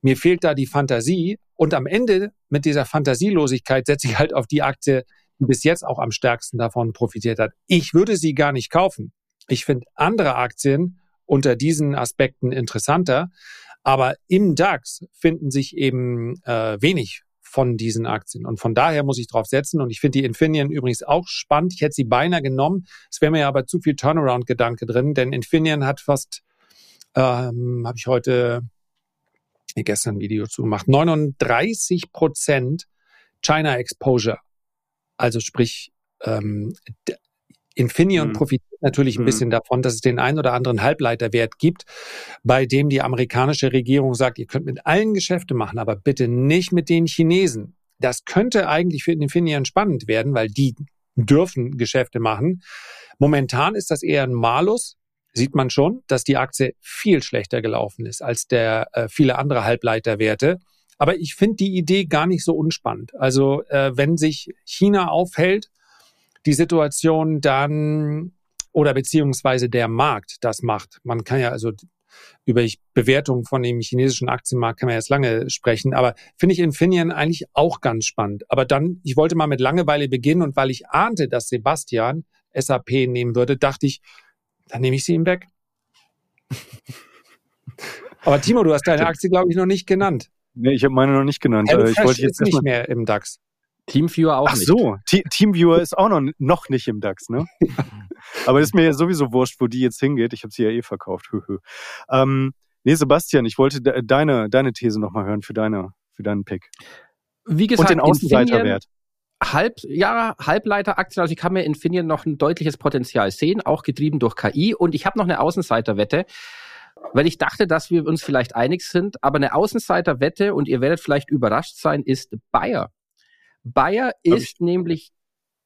mir fehlt da die Fantasie. Und am Ende mit dieser Fantasielosigkeit setze ich halt auf die Aktie, die bis jetzt auch am stärksten davon profitiert hat. Ich würde sie gar nicht kaufen. Ich finde andere Aktien unter diesen Aspekten interessanter. Aber im DAX finden sich eben äh, wenig von diesen Aktien. Und von daher muss ich drauf setzen. Und ich finde die Infineon übrigens auch spannend. Ich hätte sie beinahe genommen. Es wäre mir aber zu viel Turnaround-Gedanke drin, denn Infineon hat fast, ähm, habe ich heute gestern ein Video zu gemacht, 39 Prozent China Exposure. Also sprich, ähm, Infineon mhm. profitiert natürlich ein mhm. bisschen davon, dass es den einen oder anderen Halbleiterwert gibt, bei dem die amerikanische Regierung sagt, ihr könnt mit allen Geschäfte machen, aber bitte nicht mit den Chinesen. Das könnte eigentlich für Infineon spannend werden, weil die dürfen Geschäfte machen. Momentan ist das eher ein Malus. Sieht man schon, dass die Aktie viel schlechter gelaufen ist als der äh, viele andere Halbleiterwerte. Aber ich finde die Idee gar nicht so unspannend. Also äh, wenn sich China aufhält, die Situation dann oder beziehungsweise der Markt das macht. Man kann ja also über Bewertung von dem chinesischen Aktienmarkt kann man jetzt lange sprechen, aber finde ich Infineon eigentlich auch ganz spannend. Aber dann, ich wollte mal mit Langeweile beginnen und weil ich ahnte, dass Sebastian SAP nehmen würde, dachte ich, dann nehme ich sie ihm weg. aber Timo, du hast deine Aktie, glaube ich, noch nicht genannt. Nee, ich habe meine noch nicht genannt. Hello ich wollte jetzt nicht mehr im DAX. Teamviewer auch Ach nicht. Ach so, Teamviewer ist auch noch, noch nicht im DAX, ne? Aber ist mir ja sowieso wurscht, wo die jetzt hingeht. Ich habe sie ja eh verkauft. ähm, nee, Sebastian, ich wollte de deine, deine These nochmal hören für, deine, für deinen Pick. Wie gesagt, Und den Außenseiterwert. Halb, ja, Halbleiteraktien, also ich kann mir Infineon noch ein deutliches Potenzial sehen, auch getrieben durch KI. Und ich habe noch eine Außenseiterwette, weil ich dachte, dass wir uns vielleicht einig sind. Aber eine Außenseiterwette, und ihr werdet vielleicht überrascht sein, ist Bayer. Bayer ist nämlich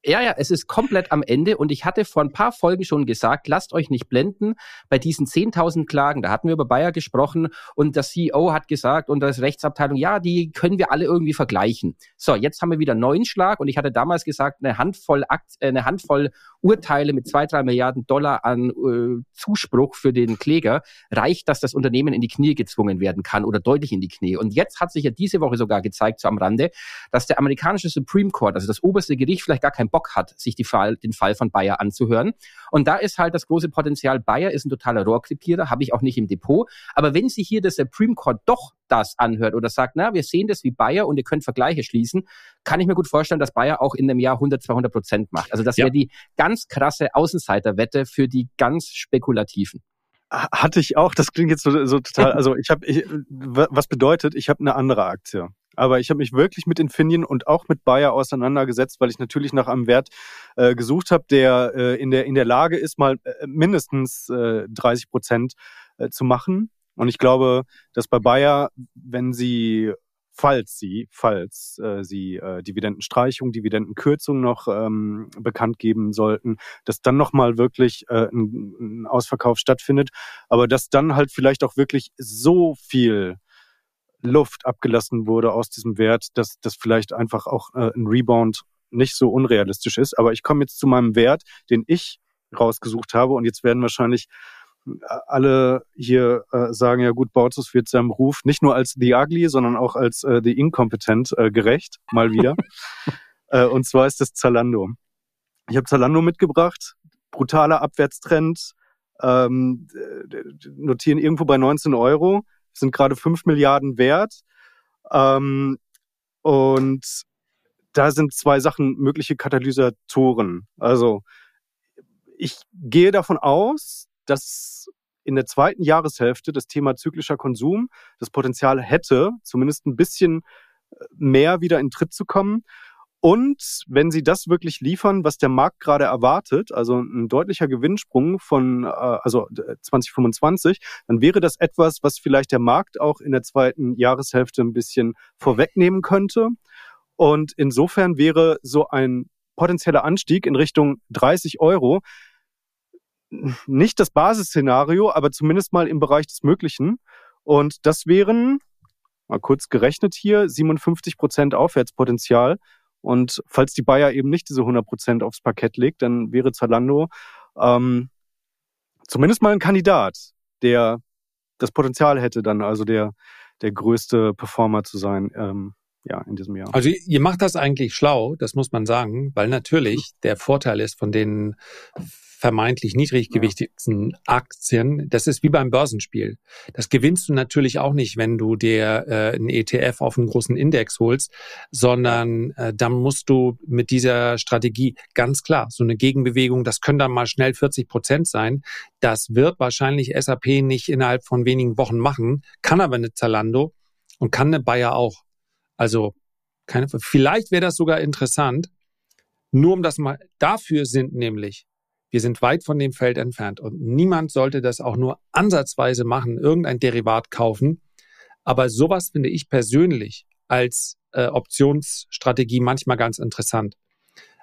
ja, ja, es ist komplett am Ende und ich hatte vor ein paar Folgen schon gesagt, lasst euch nicht blenden bei diesen 10.000 Klagen. Da hatten wir über Bayer gesprochen und der CEO hat gesagt und das Rechtsabteilung, ja, die können wir alle irgendwie vergleichen. So, jetzt haben wir wieder neuen Schlag und ich hatte damals gesagt, eine Handvoll, Akt, äh, eine Handvoll Urteile mit zwei, drei Milliarden Dollar an äh, Zuspruch für den Kläger reicht, dass das Unternehmen in die Knie gezwungen werden kann oder deutlich in die Knie. Und jetzt hat sich ja diese Woche sogar gezeigt, so am Rande, dass der amerikanische Supreme Court, also das oberste Gericht, vielleicht gar kein keinen Bock hat, sich Fall, den Fall von Bayer anzuhören. Und da ist halt das große Potenzial, Bayer ist ein totaler Rohrkrepierer, habe ich auch nicht im Depot. Aber wenn sich hier der Supreme Court doch das anhört oder sagt, na, wir sehen das wie Bayer und ihr könnt Vergleiche schließen, kann ich mir gut vorstellen, dass Bayer auch in einem Jahr 100, 200 Prozent macht. Also das ja. wäre die ganz krasse Außenseiterwette für die ganz spekulativen. Hatte ich auch, das klingt jetzt so, so total, also ich habe, was bedeutet, ich habe eine andere Aktie. Aber ich habe mich wirklich mit Infineon und auch mit Bayer auseinandergesetzt, weil ich natürlich nach einem Wert äh, gesucht habe, der äh, in, der in der Lage ist, mal äh, mindestens äh, 30 Prozent äh, zu machen. Und ich glaube, dass bei Bayer, wenn sie falls sie, falls äh, sie äh, Dividendenstreichung, Dividendenkürzung noch ähm, bekannt geben sollten, dass dann nochmal wirklich äh, ein, ein Ausverkauf stattfindet, aber dass dann halt vielleicht auch wirklich so viel Luft abgelassen wurde aus diesem Wert, dass das vielleicht einfach auch äh, ein Rebound nicht so unrealistisch ist. Aber ich komme jetzt zu meinem Wert, den ich rausgesucht habe und jetzt werden wahrscheinlich alle hier äh, sagen, ja gut, Bautzes wird seinem Ruf nicht nur als The Ugly, sondern auch als äh, The Incompetent äh, gerecht, mal wieder. äh, und zwar ist das Zalando. Ich habe Zalando mitgebracht, brutaler Abwärtstrend, ähm, notieren irgendwo bei 19 Euro, sind gerade 5 Milliarden wert. Ähm, und da sind zwei Sachen mögliche Katalysatoren. Also ich gehe davon aus, dass in der zweiten Jahreshälfte das Thema zyklischer Konsum das Potenzial hätte, zumindest ein bisschen äh, mehr wieder in Tritt zu kommen. Und wenn sie das wirklich liefern, was der Markt gerade erwartet, also ein deutlicher Gewinnsprung von äh, also 2025, dann wäre das etwas, was vielleicht der Markt auch in der zweiten Jahreshälfte ein bisschen vorwegnehmen könnte. Und insofern wäre so ein potenzieller Anstieg in Richtung 30 Euro nicht das Basisszenario, aber zumindest mal im Bereich des Möglichen. Und das wären, mal kurz gerechnet hier, 57 Prozent Aufwärtspotenzial. Und falls die Bayer eben nicht diese 100 Prozent aufs Parkett legt, dann wäre Zalando ähm, zumindest mal ein Kandidat, der das Potenzial hätte, dann also der, der größte Performer zu sein. Ähm, ja, in diesem Jahr. Also ihr macht das eigentlich schlau, das muss man sagen, weil natürlich der Vorteil ist von den vermeintlich niedriggewichtigsten Aktien, das ist wie beim Börsenspiel. Das gewinnst du natürlich auch nicht, wenn du dir äh, einen ETF auf einen großen Index holst, sondern äh, dann musst du mit dieser Strategie ganz klar so eine Gegenbewegung, das können dann mal schnell 40 Prozent sein. Das wird wahrscheinlich SAP nicht innerhalb von wenigen Wochen machen, kann aber eine Zalando und kann eine Bayer auch. Also keine, vielleicht wäre das sogar interessant, nur um das mal, dafür sind nämlich wir sind weit von dem Feld entfernt und niemand sollte das auch nur ansatzweise machen, irgendein Derivat kaufen. Aber sowas finde ich persönlich als äh, Optionsstrategie manchmal ganz interessant.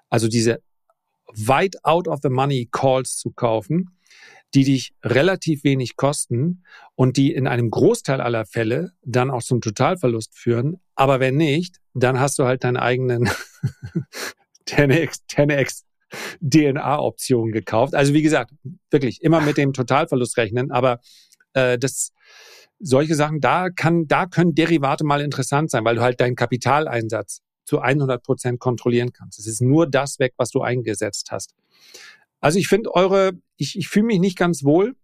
Also diese weit out of the money Calls zu kaufen, die dich relativ wenig kosten und die in einem Großteil aller Fälle dann auch zum Totalverlust führen. Aber wenn nicht, dann hast du halt deinen eigenen 10x, 10x DNA-Option gekauft. Also wie gesagt, wirklich immer mit dem Totalverlust rechnen, aber äh, das solche Sachen, da kann, da können Derivate mal interessant sein, weil du halt deinen Kapitaleinsatz zu 100 Prozent kontrollieren kannst. Es ist nur das weg, was du eingesetzt hast. Also ich finde eure, ich, ich fühle mich nicht ganz wohl.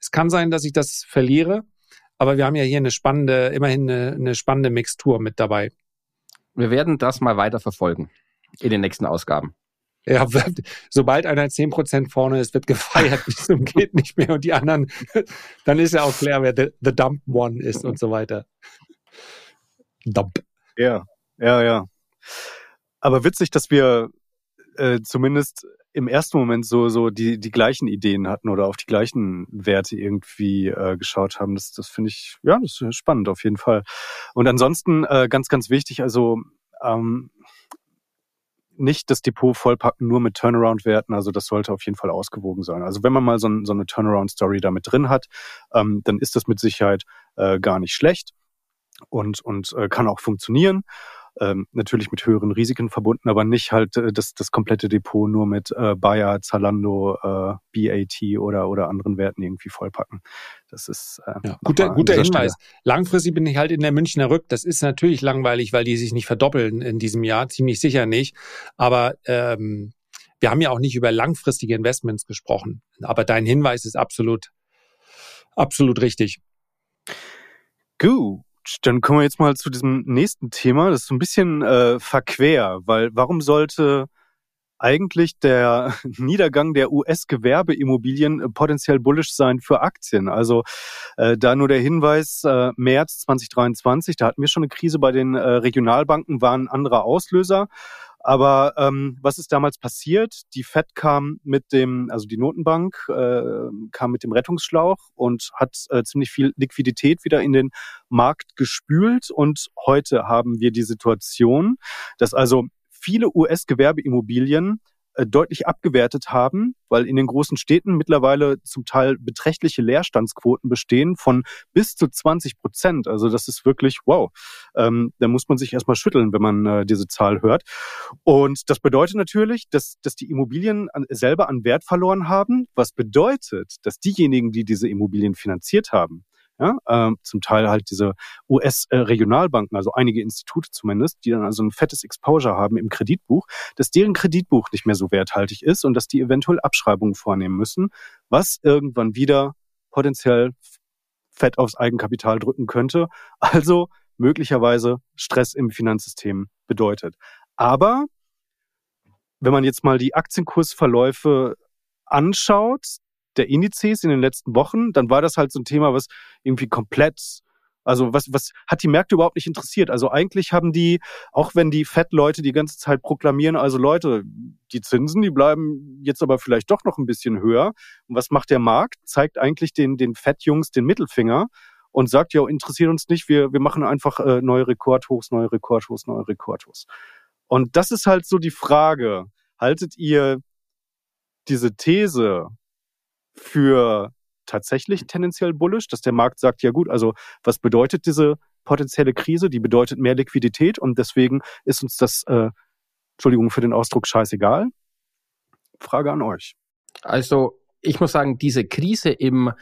Es kann sein, dass ich das verliere, aber wir haben ja hier eine spannende, immerhin eine, eine spannende Mixtur mit dabei. Wir werden das mal weiter verfolgen in den nächsten Ausgaben. Ja, sobald einer zehn Prozent vorne ist, wird gefeiert bis zum geht nicht mehr und die anderen, dann ist ja auch klar, wer the, the Dump One ist und so weiter. Dump. Ja, ja, ja. Aber witzig, dass wir äh, zumindest im ersten Moment so so die die gleichen Ideen hatten oder auf die gleichen Werte irgendwie äh, geschaut haben. Das das finde ich ja das ist spannend auf jeden Fall. Und ansonsten äh, ganz ganz wichtig, also ähm, nicht das Depot vollpacken nur mit Turnaround-Werten. Also das sollte auf jeden Fall ausgewogen sein. Also wenn man mal so, so eine Turnaround-Story damit drin hat, ähm, dann ist das mit Sicherheit äh, gar nicht schlecht und, und äh, kann auch funktionieren ähm, natürlich mit höheren Risiken verbunden, aber nicht halt äh, das, das komplette Depot nur mit äh, Bayer, Zalando, äh, BAT oder, oder anderen Werten irgendwie vollpacken. Das ist äh, ja, guter, guter Hinweis. Stelle. Langfristig bin ich halt in der Münchner Rück. Das ist natürlich langweilig, weil die sich nicht verdoppeln in diesem Jahr, ziemlich sicher nicht. Aber ähm, wir haben ja auch nicht über langfristige Investments gesprochen. Aber dein Hinweis ist absolut, absolut richtig. Gut dann kommen wir jetzt mal zu diesem nächsten Thema. Das ist so ein bisschen äh, verquer, weil warum sollte eigentlich der Niedergang der US-Gewerbeimmobilien potenziell bullish sein für Aktien. Also äh, da nur der Hinweis, äh, März 2023, da hatten wir schon eine Krise bei den äh, Regionalbanken, waren andere Auslöser. Aber ähm, was ist damals passiert? Die Fed kam mit dem, also die Notenbank äh, kam mit dem Rettungsschlauch und hat äh, ziemlich viel Liquidität wieder in den Markt gespült. Und heute haben wir die Situation, dass also viele US-Gewerbeimmobilien deutlich abgewertet haben, weil in den großen Städten mittlerweile zum Teil beträchtliche Leerstandsquoten bestehen von bis zu 20 Prozent. Also das ist wirklich wow. Ähm, da muss man sich erstmal schütteln, wenn man äh, diese Zahl hört. Und das bedeutet natürlich, dass, dass die Immobilien an, selber an Wert verloren haben, was bedeutet, dass diejenigen, die diese Immobilien finanziert haben, ja, ähm, zum Teil halt diese US-Regionalbanken, also einige Institute zumindest, die dann also ein fettes Exposure haben im Kreditbuch, dass deren Kreditbuch nicht mehr so werthaltig ist und dass die eventuell Abschreibungen vornehmen müssen, was irgendwann wieder potenziell fett aufs Eigenkapital drücken könnte. Also möglicherweise Stress im Finanzsystem bedeutet. Aber wenn man jetzt mal die Aktienkursverläufe anschaut, der Indizes in den letzten Wochen, dann war das halt so ein Thema, was irgendwie komplett also was, was hat die Märkte überhaupt nicht interessiert? Also eigentlich haben die, auch wenn die Fed-Leute die ganze Zeit proklamieren, also Leute, die Zinsen, die bleiben jetzt aber vielleicht doch noch ein bisschen höher. Und was macht der Markt? Zeigt eigentlich den, den Fed-Jungs den Mittelfinger und sagt, ja, interessiert uns nicht, wir, wir machen einfach äh, neue Rekordhochs, neue Rekordhochs, neue Rekordhochs. Und das ist halt so die Frage. Haltet ihr diese These, für tatsächlich tendenziell bullish, dass der Markt sagt, ja gut, also was bedeutet diese potenzielle Krise? Die bedeutet mehr Liquidität und deswegen ist uns das, äh, Entschuldigung für den Ausdruck, scheißegal. Frage an euch. Also ich muss sagen, diese Krise im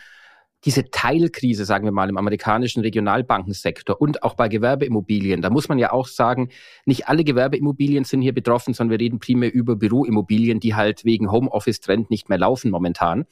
diese Teilkrise, sagen wir mal, im amerikanischen Regionalbankensektor und auch bei Gewerbeimmobilien, da muss man ja auch sagen, nicht alle Gewerbeimmobilien sind hier betroffen, sondern wir reden primär über Büroimmobilien, die halt wegen Homeoffice-Trend nicht mehr laufen momentan.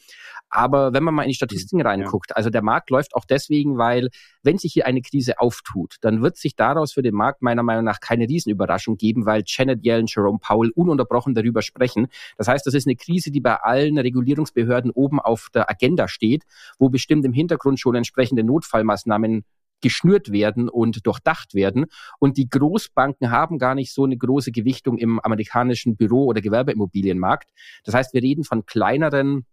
Aber wenn man mal in die Statistiken mhm. reinguckt, ja. also der Markt läuft auch deswegen, weil wenn sich hier eine Krise auftut, dann wird sich daraus für den Markt meiner Meinung nach keine Riesenüberraschung geben, weil Janet Yellen, Jerome Powell ununterbrochen darüber sprechen. Das heißt, das ist eine Krise, die bei allen Regulierungsbehörden oben auf der Agenda steht, wo bestimmt im Hintergrund schon entsprechende Notfallmaßnahmen geschnürt werden und durchdacht werden. Und die Großbanken haben gar nicht so eine große Gewichtung im amerikanischen Büro- oder Gewerbeimmobilienmarkt. Das heißt, wir reden von kleineren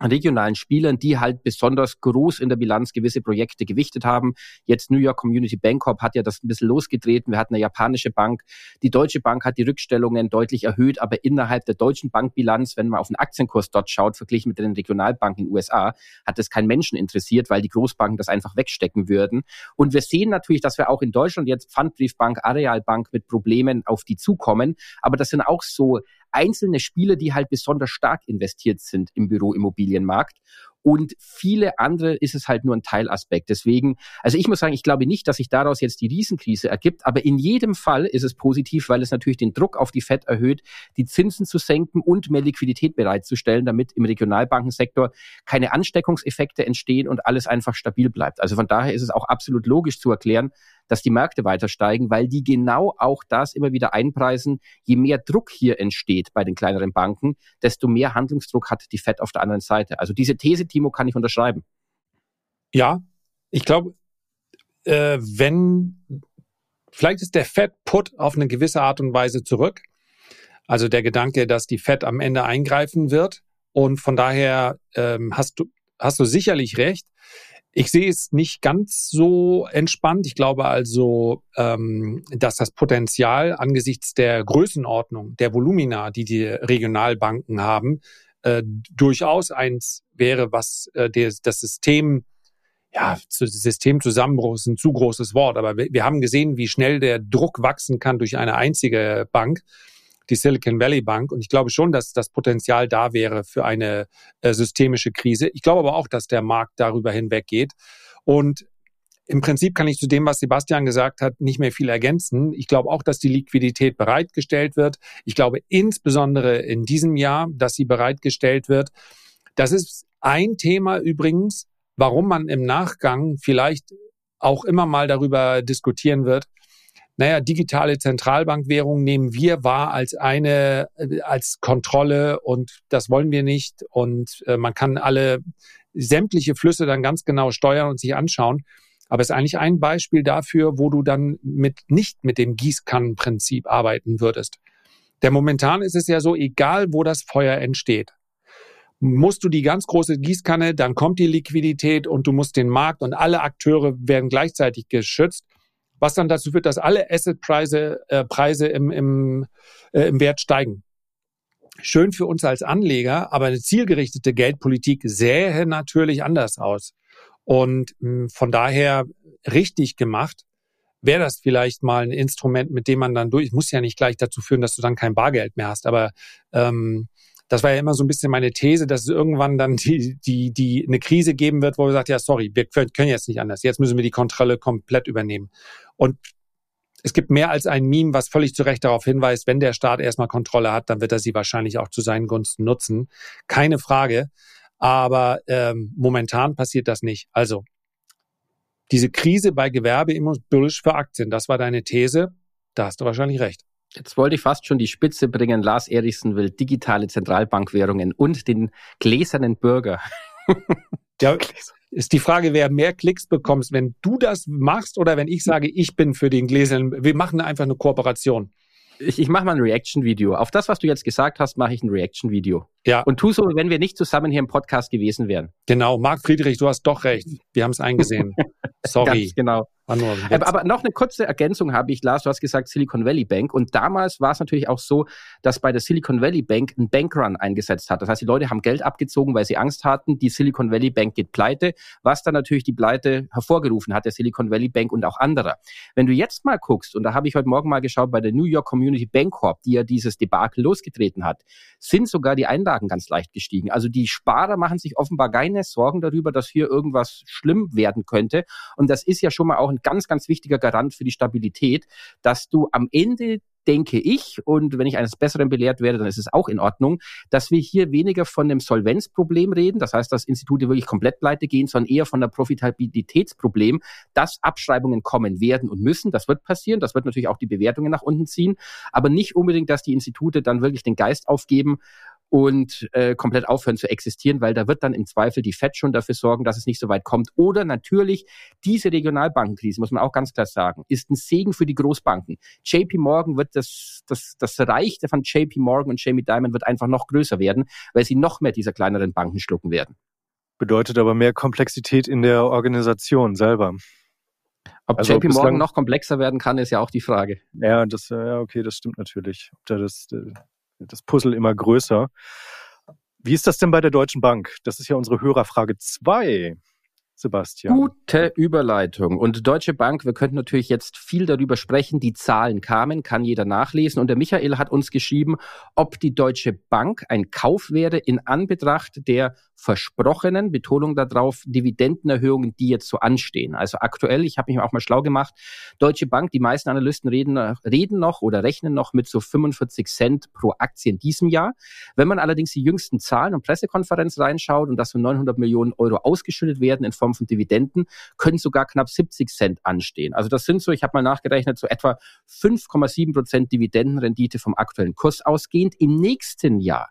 regionalen Spielern, die halt besonders groß in der Bilanz gewisse Projekte gewichtet haben. Jetzt New York Community Bank Corp hat ja das ein bisschen losgedreht. Wir hatten eine japanische Bank. Die Deutsche Bank hat die Rückstellungen deutlich erhöht, aber innerhalb der deutschen Bankbilanz, wenn man auf den Aktienkurs dort schaut, verglichen mit den Regionalbanken in den USA, hat das kein Menschen interessiert, weil die Großbanken das einfach wegstecken würden. Und wir sehen natürlich, dass wir auch in Deutschland jetzt Pfandbriefbank, Arealbank mit Problemen auf die zukommen. Aber das sind auch so einzelne Spiele, die halt besonders stark investiert sind im Büroimmobilienmarkt. Und viele andere ist es halt nur ein Teilaspekt. Deswegen, also ich muss sagen, ich glaube nicht, dass sich daraus jetzt die Riesenkrise ergibt, aber in jedem Fall ist es positiv, weil es natürlich den Druck auf die FED erhöht, die Zinsen zu senken und mehr Liquidität bereitzustellen, damit im Regionalbankensektor keine Ansteckungseffekte entstehen und alles einfach stabil bleibt. Also von daher ist es auch absolut logisch zu erklären, dass die Märkte weiter steigen, weil die genau auch das immer wieder einpreisen. Je mehr Druck hier entsteht bei den kleineren Banken, desto mehr Handlungsdruck hat die Fed auf der anderen Seite. Also diese These, Timo, kann ich unterschreiben. Ja, ich glaube, äh, wenn vielleicht ist der Fed Put auf eine gewisse Art und Weise zurück. Also der Gedanke, dass die Fed am Ende eingreifen wird. Und von daher ähm, hast du hast du sicherlich recht. Ich sehe es nicht ganz so entspannt. Ich glaube also, ähm, dass das Potenzial angesichts der Größenordnung, der Volumina, die die Regionalbanken haben, äh, durchaus eins wäre, was äh, des, das System ja, Systemzusammenbruch ist ein zu großes Wort, aber wir, wir haben gesehen, wie schnell der Druck wachsen kann durch eine einzige Bank die Silicon Valley Bank. Und ich glaube schon, dass das Potenzial da wäre für eine äh, systemische Krise. Ich glaube aber auch, dass der Markt darüber hinweggeht. Und im Prinzip kann ich zu dem, was Sebastian gesagt hat, nicht mehr viel ergänzen. Ich glaube auch, dass die Liquidität bereitgestellt wird. Ich glaube insbesondere in diesem Jahr, dass sie bereitgestellt wird. Das ist ein Thema übrigens, warum man im Nachgang vielleicht auch immer mal darüber diskutieren wird, naja, digitale Zentralbankwährung nehmen wir wahr als eine, äh, als Kontrolle und das wollen wir nicht. Und äh, man kann alle sämtliche Flüsse dann ganz genau steuern und sich anschauen. Aber es ist eigentlich ein Beispiel dafür, wo du dann mit, nicht mit dem Gießkannenprinzip arbeiten würdest. Der momentan ist es ja so, egal wo das Feuer entsteht, musst du die ganz große Gießkanne, dann kommt die Liquidität und du musst den Markt und alle Akteure werden gleichzeitig geschützt, was dann dazu führt, dass alle Assetpreise äh, Preise im, im, äh, im Wert steigen. Schön für uns als Anleger, aber eine zielgerichtete Geldpolitik sähe natürlich anders aus. Und hm, von daher richtig gemacht, wäre das vielleicht mal ein Instrument, mit dem man dann durch, muss ja nicht gleich dazu führen, dass du dann kein Bargeld mehr hast, aber ähm, das war ja immer so ein bisschen meine These, dass es irgendwann dann die, die, die eine Krise geben wird, wo wir sagt, ja, sorry, wir können jetzt nicht anders. Jetzt müssen wir die Kontrolle komplett übernehmen. Und es gibt mehr als ein Meme, was völlig zu Recht darauf hinweist, wenn der Staat erstmal Kontrolle hat, dann wird er sie wahrscheinlich auch zu seinen Gunsten nutzen. Keine Frage. Aber ähm, momentan passiert das nicht. Also diese Krise bei Gewerbe immer bullish für Aktien, das war deine These. Da hast du wahrscheinlich recht. Jetzt wollte ich fast schon die Spitze bringen. Lars Erichsen will digitale Zentralbankwährungen und den gläsernen Bürger. ja, ist die Frage, wer mehr Klicks bekommst, wenn du das machst oder wenn ich sage, ich bin für den gläsernen. Wir machen einfach eine Kooperation. Ich, ich mache mal ein Reaction-Video. Auf das, was du jetzt gesagt hast, mache ich ein Reaction-Video. Ja. Und tu so, wenn wir nicht zusammen hier im Podcast gewesen wären. Genau, Marc Friedrich, du hast doch recht. Wir haben es eingesehen. Sorry. Ganz genau. Aber, aber, noch eine kurze Ergänzung habe ich, Lars, du hast gesagt Silicon Valley Bank. Und damals war es natürlich auch so, dass bei der Silicon Valley Bank ein Bankrun eingesetzt hat. Das heißt, die Leute haben Geld abgezogen, weil sie Angst hatten, die Silicon Valley Bank geht pleite, was dann natürlich die Pleite hervorgerufen hat, der Silicon Valley Bank und auch anderer. Wenn du jetzt mal guckst, und da habe ich heute Morgen mal geschaut bei der New York Community Bank Corp, die ja dieses Debakel losgetreten hat, sind sogar die Einlagen ganz leicht gestiegen. Also die Sparer machen sich offenbar keine Sorgen darüber, dass hier irgendwas schlimm werden könnte. Und das ist ja schon mal auch ein ganz, ganz wichtiger Garant für die Stabilität, dass du am Ende denke ich, und wenn ich eines Besseren belehrt werde, dann ist es auch in Ordnung, dass wir hier weniger von dem Solvenzproblem reden, das heißt, dass Institute wirklich komplett pleite gehen, sondern eher von der Profitabilitätsproblem, dass Abschreibungen kommen werden und müssen. Das wird passieren, das wird natürlich auch die Bewertungen nach unten ziehen, aber nicht unbedingt, dass die Institute dann wirklich den Geist aufgeben und äh, komplett aufhören zu existieren, weil da wird dann im Zweifel die FED schon dafür sorgen, dass es nicht so weit kommt. Oder natürlich diese Regionalbankenkrise, muss man auch ganz klar sagen, ist ein Segen für die Großbanken. JP Morgan wird das, das, das Reich von JP Morgan und Jamie Dimon wird einfach noch größer werden, weil sie noch mehr dieser kleineren Banken schlucken werden. Bedeutet aber mehr Komplexität in der Organisation selber. Ob also JP Morgan noch komplexer werden kann, ist ja auch die Frage. Ja, das, ja, okay, das stimmt natürlich. Ob da das, äh, das Puzzle immer größer. Wie ist das denn bei der Deutschen Bank? Das ist ja unsere Hörerfrage 2. Sebastian. Gute Überleitung. Und Deutsche Bank, wir könnten natürlich jetzt viel darüber sprechen. Die Zahlen kamen, kann jeder nachlesen. Und der Michael hat uns geschrieben, ob die Deutsche Bank ein Kauf wäre in Anbetracht der versprochenen, Betonung darauf, Dividendenerhöhungen, die jetzt so anstehen. Also aktuell, ich habe mich auch mal schlau gemacht, Deutsche Bank, die meisten Analysten reden, reden noch oder rechnen noch mit so 45 Cent pro Aktie in diesem Jahr. Wenn man allerdings die jüngsten Zahlen und Pressekonferenz reinschaut und dass so 900 Millionen Euro ausgeschüttet werden in Form von Dividenden, können sogar knapp 70 Cent anstehen. Also das sind so, ich habe mal nachgerechnet, so etwa 5,7 Prozent Dividendenrendite vom aktuellen Kurs ausgehend. Im nächsten Jahr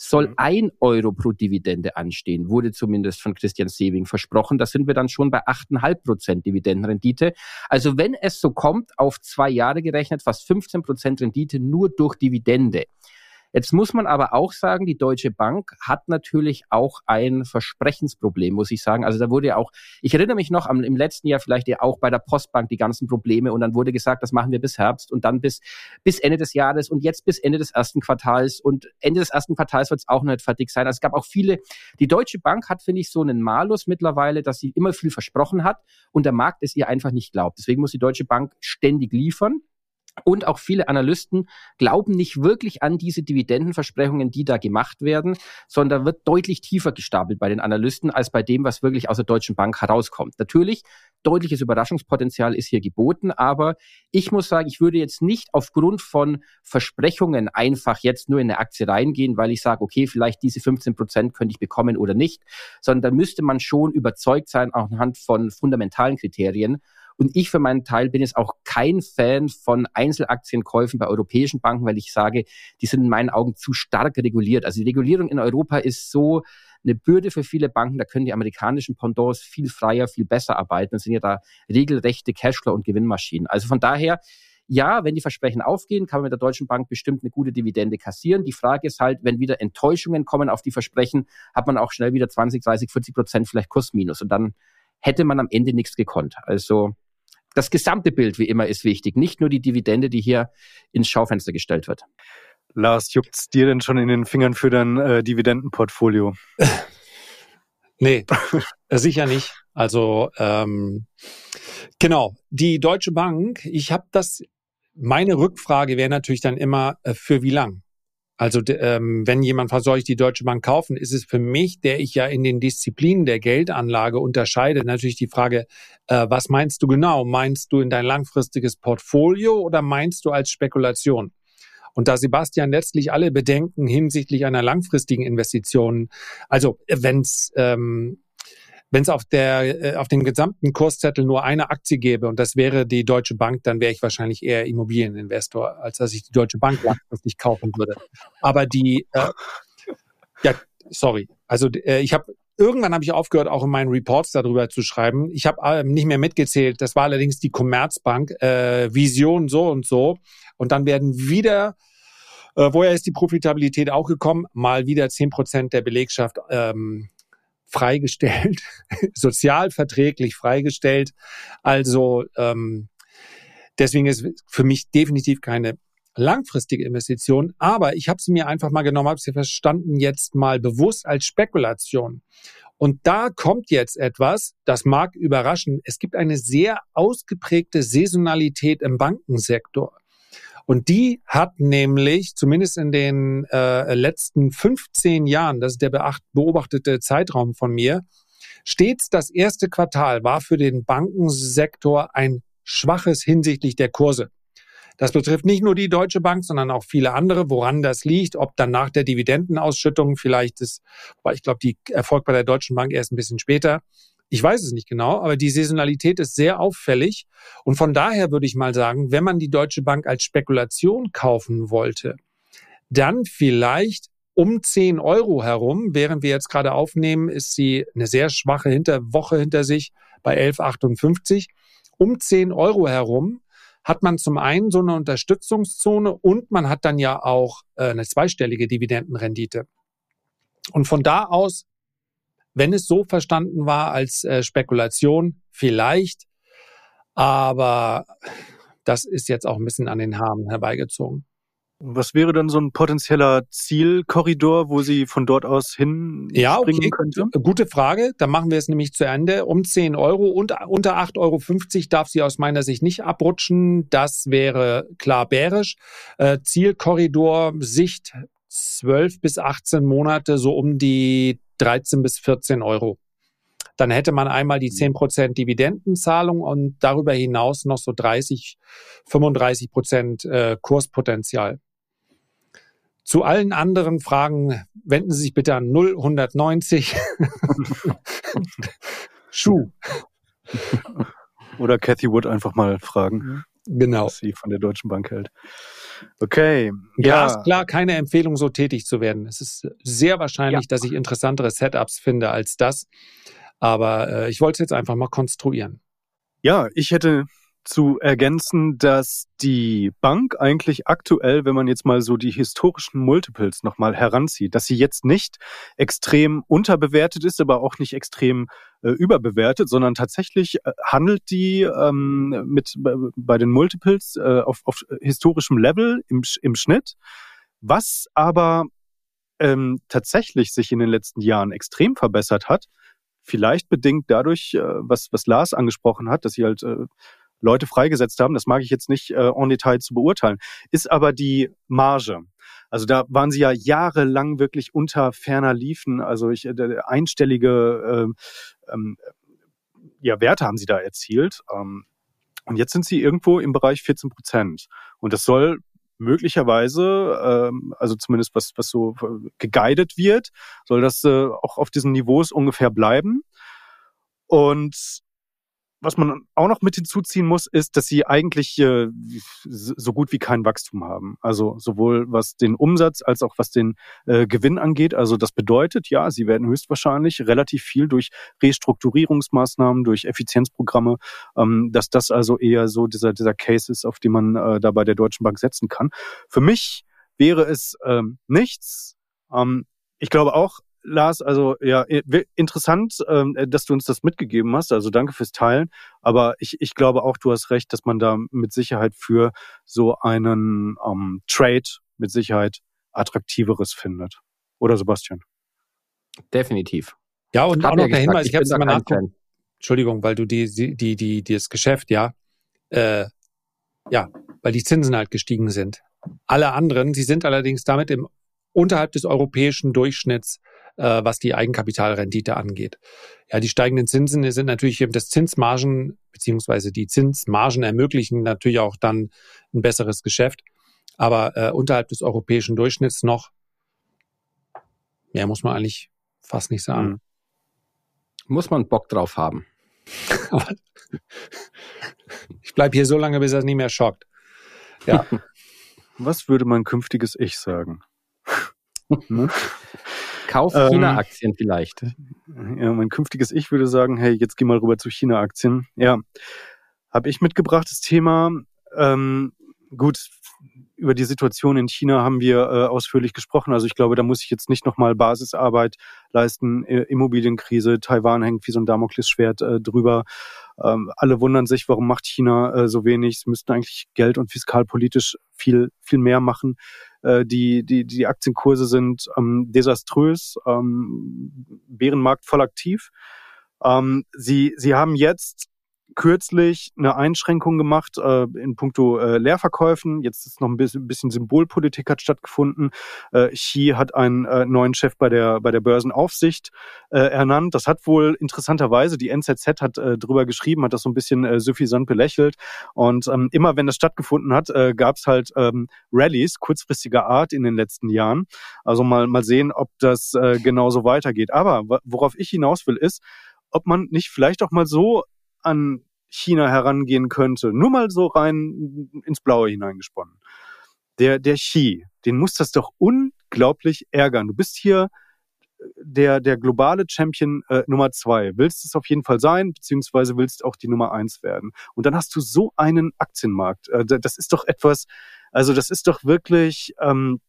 soll mhm. ein Euro pro Dividende anstehen, wurde zumindest von Christian Sewing versprochen. Da sind wir dann schon bei 8,5 Prozent Dividendenrendite. Also wenn es so kommt, auf zwei Jahre gerechnet, fast 15 Prozent Rendite nur durch Dividende. Jetzt muss man aber auch sagen, die Deutsche Bank hat natürlich auch ein Versprechensproblem, muss ich sagen. Also da wurde ja auch, ich erinnere mich noch am, im letzten Jahr vielleicht ja auch bei der Postbank die ganzen Probleme und dann wurde gesagt, das machen wir bis Herbst und dann bis, bis Ende des Jahres und jetzt bis Ende des ersten Quartals und Ende des ersten Quartals wird es auch noch nicht fertig sein. Also es gab auch viele, die Deutsche Bank hat, finde ich, so einen Malus mittlerweile, dass sie immer viel versprochen hat und der Markt es ihr einfach nicht glaubt. Deswegen muss die Deutsche Bank ständig liefern. Und auch viele Analysten glauben nicht wirklich an diese Dividendenversprechungen, die da gemacht werden, sondern wird deutlich tiefer gestapelt bei den Analysten als bei dem, was wirklich aus der Deutschen Bank herauskommt. Natürlich, deutliches Überraschungspotenzial ist hier geboten, aber ich muss sagen, ich würde jetzt nicht aufgrund von Versprechungen einfach jetzt nur in eine Aktie reingehen, weil ich sage, okay, vielleicht diese 15 Prozent könnte ich bekommen oder nicht, sondern da müsste man schon überzeugt sein, auch anhand von fundamentalen Kriterien. Und ich für meinen Teil bin jetzt auch kein Fan von Einzelaktienkäufen bei europäischen Banken, weil ich sage, die sind in meinen Augen zu stark reguliert. Also die Regulierung in Europa ist so eine Bürde für viele Banken. Da können die amerikanischen Pendants viel freier, viel besser arbeiten. Das sind ja da regelrechte Cashflow- und Gewinnmaschinen. Also von daher, ja, wenn die Versprechen aufgehen, kann man mit der Deutschen Bank bestimmt eine gute Dividende kassieren. Die Frage ist halt, wenn wieder Enttäuschungen kommen auf die Versprechen, hat man auch schnell wieder 20, 30, 40 Prozent vielleicht Kursminus und dann hätte man am Ende nichts gekonnt. Also das gesamte Bild, wie immer, ist wichtig, nicht nur die Dividende, die hier ins Schaufenster gestellt wird. Lars, juckt's dir denn schon in den Fingern für dein äh, Dividendenportfolio? nee, äh, sicher nicht. Also ähm, genau, die Deutsche Bank, ich habe das, meine Rückfrage wäre natürlich dann immer, äh, für wie lang? Also ähm, wenn jemand fragt, soll ich die Deutsche Bank kaufen, ist es für mich, der ich ja in den Disziplinen der Geldanlage unterscheide, natürlich die Frage, äh, was meinst du genau? Meinst du in dein langfristiges Portfolio oder meinst du als Spekulation? Und da Sebastian letztlich alle Bedenken hinsichtlich einer langfristigen Investition, also wenn es ähm, wenn es auf der äh, auf dem gesamten Kurszettel nur eine Aktie gäbe und das wäre die Deutsche Bank, dann wäre ich wahrscheinlich eher Immobilieninvestor, als dass ich die Deutsche Bank langfristig kaufen würde. Aber die äh, ja, sorry. Also äh, ich habe irgendwann habe ich aufgehört, auch in meinen Reports darüber zu schreiben. Ich habe äh, nicht mehr mitgezählt. Das war allerdings die Commerzbank, äh, Vision so und so. Und dann werden wieder äh, woher ist die Profitabilität auch gekommen? Mal wieder zehn Prozent der Belegschaft ähm, freigestellt, sozialverträglich freigestellt. Also ähm, deswegen ist für mich definitiv keine langfristige Investition, aber ich habe sie mir einfach mal genommen, habe sie verstanden jetzt mal bewusst als Spekulation. Und da kommt jetzt etwas, das mag überraschen. Es gibt eine sehr ausgeprägte Saisonalität im Bankensektor. Und die hat nämlich, zumindest in den äh, letzten 15 Jahren, das ist der beobachtete Zeitraum von mir, stets das erste Quartal war für den Bankensektor ein schwaches hinsichtlich der Kurse. Das betrifft nicht nur die Deutsche Bank, sondern auch viele andere, woran das liegt, ob dann nach der Dividendenausschüttung vielleicht ist, weil ich glaube, die erfolgt bei der Deutschen Bank erst ein bisschen später, ich weiß es nicht genau, aber die Saisonalität ist sehr auffällig. Und von daher würde ich mal sagen, wenn man die Deutsche Bank als Spekulation kaufen wollte, dann vielleicht um 10 Euro herum, während wir jetzt gerade aufnehmen, ist sie eine sehr schwache hinter Woche hinter sich bei 11,58. Um 10 Euro herum hat man zum einen so eine Unterstützungszone und man hat dann ja auch äh, eine zweistellige Dividendenrendite. Und von da aus wenn es so verstanden war als äh, Spekulation, vielleicht. Aber das ist jetzt auch ein bisschen an den Haaren herbeigezogen. Was wäre dann so ein potenzieller Zielkorridor, wo sie von dort aus hin ja, okay. könnte? Gute Frage. Da machen wir es nämlich zu Ende. Um 10 Euro und unter 8,50 Euro darf sie aus meiner Sicht nicht abrutschen. Das wäre klar bärisch. Äh, Zielkorridor, Sicht 12 bis 18 Monate, so um die 13 bis 14 Euro. Dann hätte man einmal die 10 Prozent Dividendenzahlung und darüber hinaus noch so 30, 35 Prozent äh, Kurspotenzial. Zu allen anderen Fragen wenden Sie sich bitte an 0190 Schuh. Oder Cathy Wood einfach mal fragen. Genau. Was sie von der Deutschen Bank hält. Okay. Ja, ist klar, keine Empfehlung, so tätig zu werden. Es ist sehr wahrscheinlich, ja. dass ich interessantere Setups finde als das. Aber äh, ich wollte es jetzt einfach mal konstruieren. Ja, ich hätte zu ergänzen, dass die Bank eigentlich aktuell, wenn man jetzt mal so die historischen Multiples nochmal heranzieht, dass sie jetzt nicht extrem unterbewertet ist, aber auch nicht extrem äh, überbewertet, sondern tatsächlich äh, handelt die ähm, mit bei den Multiples äh, auf, auf historischem Level im, im Schnitt, was aber ähm, tatsächlich sich in den letzten Jahren extrem verbessert hat, vielleicht bedingt dadurch, äh, was, was Lars angesprochen hat, dass sie halt äh, Leute freigesetzt haben, das mag ich jetzt nicht äh, en Detail zu beurteilen, ist aber die Marge. Also da waren sie ja jahrelang wirklich unter ferner Liefen. Also ich, äh, einstellige äh, ähm, ja, Werte haben sie da erzielt. Ähm, und jetzt sind sie irgendwo im Bereich 14 Prozent. Und das soll möglicherweise, ähm, also zumindest was, was so geguidet wird, soll das äh, auch auf diesen Niveaus ungefähr bleiben. Und was man auch noch mit hinzuziehen muss, ist, dass sie eigentlich äh, so gut wie kein Wachstum haben. Also sowohl was den Umsatz als auch was den äh, Gewinn angeht. Also das bedeutet, ja, sie werden höchstwahrscheinlich relativ viel durch Restrukturierungsmaßnahmen, durch Effizienzprogramme, ähm, dass das also eher so dieser, dieser Case ist, auf den man äh, da bei der Deutschen Bank setzen kann. Für mich wäre es ähm, nichts. Ähm, ich glaube auch, Lars, also ja, interessant, ähm, dass du uns das mitgegeben hast. Also danke fürs Teilen. Aber ich, ich glaube auch, du hast recht, dass man da mit Sicherheit für so einen ähm, Trade mit Sicherheit attraktiveres findet. Oder Sebastian? Definitiv. Ja, und auch noch der Hinweis, ich, ich habe es mal nachguckt. Entschuldigung, weil du die, die, die, die, das Geschäft, ja, äh, ja, weil die Zinsen halt gestiegen sind. Alle anderen, sie sind allerdings damit im unterhalb des europäischen Durchschnitts äh, was die Eigenkapitalrendite angeht. Ja, die steigenden Zinsen sind natürlich eben das Zinsmargen beziehungsweise die Zinsmargen ermöglichen natürlich auch dann ein besseres Geschäft, aber äh, unterhalb des europäischen Durchschnitts noch mehr muss man eigentlich fast nicht sagen. Mhm. Muss man Bock drauf haben. ich bleibe hier so lange, bis er es nicht mehr schockt. Ja. Was würde mein künftiges Ich sagen? ne? Kauf ähm, China-Aktien vielleicht. Ja, mein künftiges Ich würde sagen, hey, jetzt geh mal rüber zu China-Aktien. Ja, habe ich mitgebracht das Thema. Ähm, gut, über die Situation in China haben wir äh, ausführlich gesprochen. Also ich glaube, da muss ich jetzt nicht nochmal Basisarbeit leisten. Äh, Immobilienkrise, Taiwan hängt wie so ein Damoklesschwert äh, drüber. Ähm, alle wundern sich, warum macht China äh, so wenig. Sie müssten eigentlich geld- und fiskalpolitisch viel, viel mehr machen. Äh, die, die, die Aktienkurse sind ähm, desaströs, ähm, Bärenmarkt voll aktiv. Ähm, sie, sie haben jetzt kürzlich eine Einschränkung gemacht äh, in puncto äh, Leerverkäufen. Jetzt ist noch ein bisschen, bisschen Symbolpolitik hat stattgefunden. Äh, Xi hat einen äh, neuen Chef bei der bei der Börsenaufsicht äh, ernannt. Das hat wohl interessanterweise die NZZ hat äh, drüber geschrieben, hat das so ein bisschen äh, suffisant belächelt. Und ähm, immer wenn das stattgefunden hat, äh, gab es halt ähm, Rallyes kurzfristiger Art in den letzten Jahren. Also mal mal sehen, ob das äh, genauso weitergeht. Aber worauf ich hinaus will, ist, ob man nicht vielleicht auch mal so an China herangehen könnte, nur mal so rein ins Blaue hineingesponnen. Der, der Xi, den muss das doch unglaublich ärgern. Du bist hier der, der globale Champion äh, Nummer zwei. Willst es auf jeden Fall sein, beziehungsweise willst auch die Nummer eins werden. Und dann hast du so einen Aktienmarkt. Äh, das ist doch etwas, also das ist doch wirklich, ähm,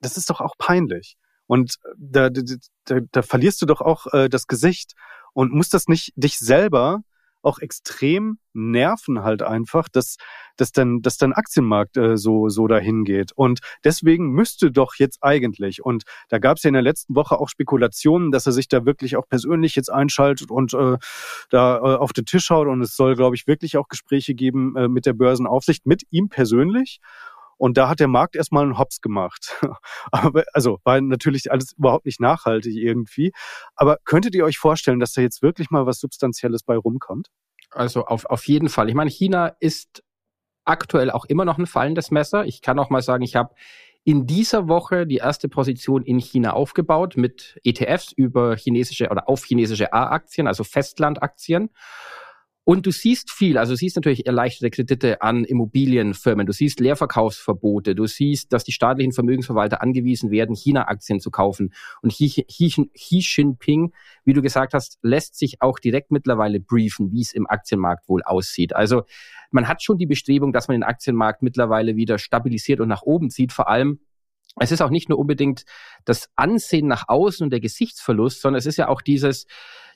das ist doch auch peinlich. Und da, da, da, da verlierst du doch auch äh, das Gesicht und musst das nicht dich selber auch extrem nerven halt einfach, dass, dass dann, dass dann Aktienmarkt äh, so, so dahin geht. Und deswegen müsste doch jetzt eigentlich, und da gab es ja in der letzten Woche auch Spekulationen, dass er sich da wirklich auch persönlich jetzt einschaltet und äh, da äh, auf den Tisch haut. Und es soll, glaube ich, wirklich auch Gespräche geben äh, mit der Börsenaufsicht, mit ihm persönlich. Und da hat der Markt erstmal einen Hops gemacht. Aber, also war natürlich alles überhaupt nicht nachhaltig irgendwie. Aber könntet ihr euch vorstellen, dass da jetzt wirklich mal was Substanzielles bei rumkommt? Also auf, auf jeden Fall. Ich meine, China ist aktuell auch immer noch ein fallendes Messer. Ich kann auch mal sagen, ich habe in dieser Woche die erste Position in China aufgebaut mit ETFs über chinesische oder auf chinesische A-Aktien, also Festlandaktien. Und du siehst viel, also du siehst natürlich erleichterte Kredite an Immobilienfirmen, du siehst Leerverkaufsverbote, du siehst, dass die staatlichen Vermögensverwalter angewiesen werden, China-Aktien zu kaufen. Und Xi, Xi, Xi Jinping, wie du gesagt hast, lässt sich auch direkt mittlerweile briefen, wie es im Aktienmarkt wohl aussieht. Also man hat schon die Bestrebung, dass man den Aktienmarkt mittlerweile wieder stabilisiert und nach oben zieht, vor allem es ist auch nicht nur unbedingt das Ansehen nach außen und der Gesichtsverlust, sondern es ist ja auch dieses,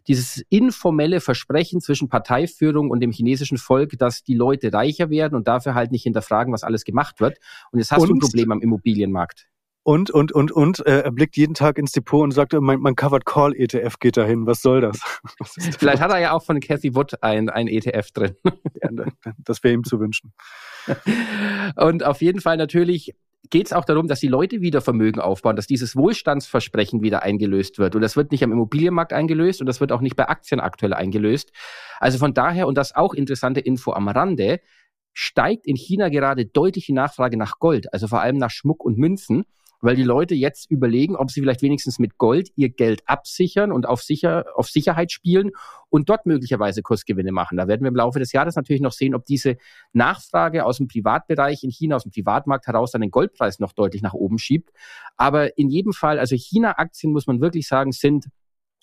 dieses informelle Versprechen zwischen Parteiführung und dem chinesischen Volk, dass die Leute reicher werden und dafür halt nicht hinterfragen, was alles gemacht wird. Und jetzt hast und, du ein Problem am Immobilienmarkt. Und, und, und, und, äh, er blickt jeden Tag ins Depot und sagt, mein, mein Covered Call ETF geht dahin. Was soll das? Was Vielleicht hat er ja auch von Cathy Wood ein, ein ETF drin. Ja, das wäre ihm zu wünschen. Und auf jeden Fall natürlich geht es auch darum, dass die Leute wieder Vermögen aufbauen, dass dieses Wohlstandsversprechen wieder eingelöst wird. Und das wird nicht am Immobilienmarkt eingelöst und das wird auch nicht bei Aktien aktuell eingelöst. Also von daher, und das auch interessante Info am Rande, steigt in China gerade deutlich die Nachfrage nach Gold, also vor allem nach Schmuck und Münzen weil die Leute jetzt überlegen, ob sie vielleicht wenigstens mit Gold ihr Geld absichern und auf, sicher, auf Sicherheit spielen und dort möglicherweise Kursgewinne machen. Da werden wir im Laufe des Jahres natürlich noch sehen, ob diese Nachfrage aus dem Privatbereich in China, aus dem Privatmarkt heraus dann den Goldpreis noch deutlich nach oben schiebt. Aber in jedem Fall, also China-Aktien muss man wirklich sagen, sind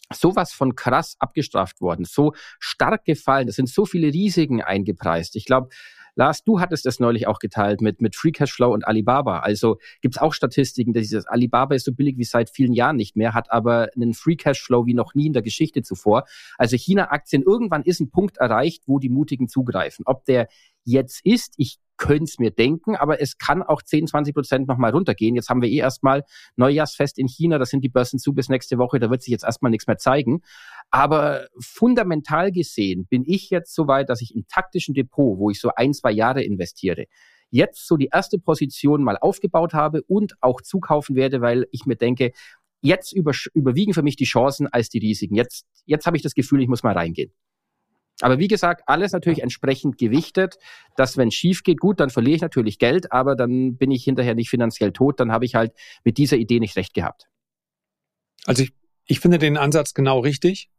sowas von krass abgestraft worden, so stark gefallen. Es sind so viele Risiken eingepreist. Ich glaube, Lars, du hattest das neulich auch geteilt mit, mit Free Cashflow und Alibaba. Also gibt es auch Statistiken, dass dieses Alibaba ist so billig wie seit vielen Jahren nicht mehr, hat aber einen Free Cashflow wie noch nie in der Geschichte zuvor. Also China-Aktien, irgendwann ist ein Punkt erreicht, wo die Mutigen zugreifen. Ob der jetzt ist, ich könnte es mir denken, aber es kann auch 10, 20 Prozent nochmal runtergehen. Jetzt haben wir eh erstmal Neujahrsfest in China, da sind die Börsen zu bis nächste Woche, da wird sich jetzt erstmal nichts mehr zeigen. Aber fundamental gesehen bin ich jetzt so weit, dass ich im taktischen Depot, wo ich so ein, zwei Jahre investiere, jetzt so die erste Position mal aufgebaut habe und auch zukaufen werde, weil ich mir denke, jetzt über, überwiegen für mich die Chancen als die Risiken. Jetzt, jetzt habe ich das Gefühl, ich muss mal reingehen. Aber wie gesagt, alles natürlich entsprechend gewichtet, dass wenn es schief geht, gut, dann verliere ich natürlich Geld, aber dann bin ich hinterher nicht finanziell tot, dann habe ich halt mit dieser Idee nicht recht gehabt. Also ich, ich finde den Ansatz genau richtig,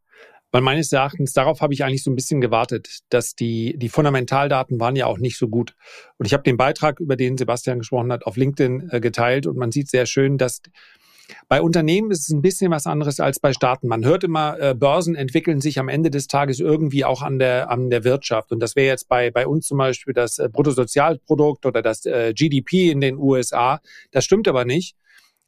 weil meines Erachtens, darauf habe ich eigentlich so ein bisschen gewartet, dass die, die Fundamentaldaten waren ja auch nicht so gut. Und ich habe den Beitrag, über den Sebastian gesprochen hat, auf LinkedIn äh, geteilt. Und man sieht sehr schön, dass bei Unternehmen ist es ein bisschen was anderes als bei Staaten. Man hört immer, äh, Börsen entwickeln sich am Ende des Tages irgendwie auch an der, an der Wirtschaft. Und das wäre jetzt bei, bei uns zum Beispiel das äh, Bruttosozialprodukt oder das äh, GDP in den USA. Das stimmt aber nicht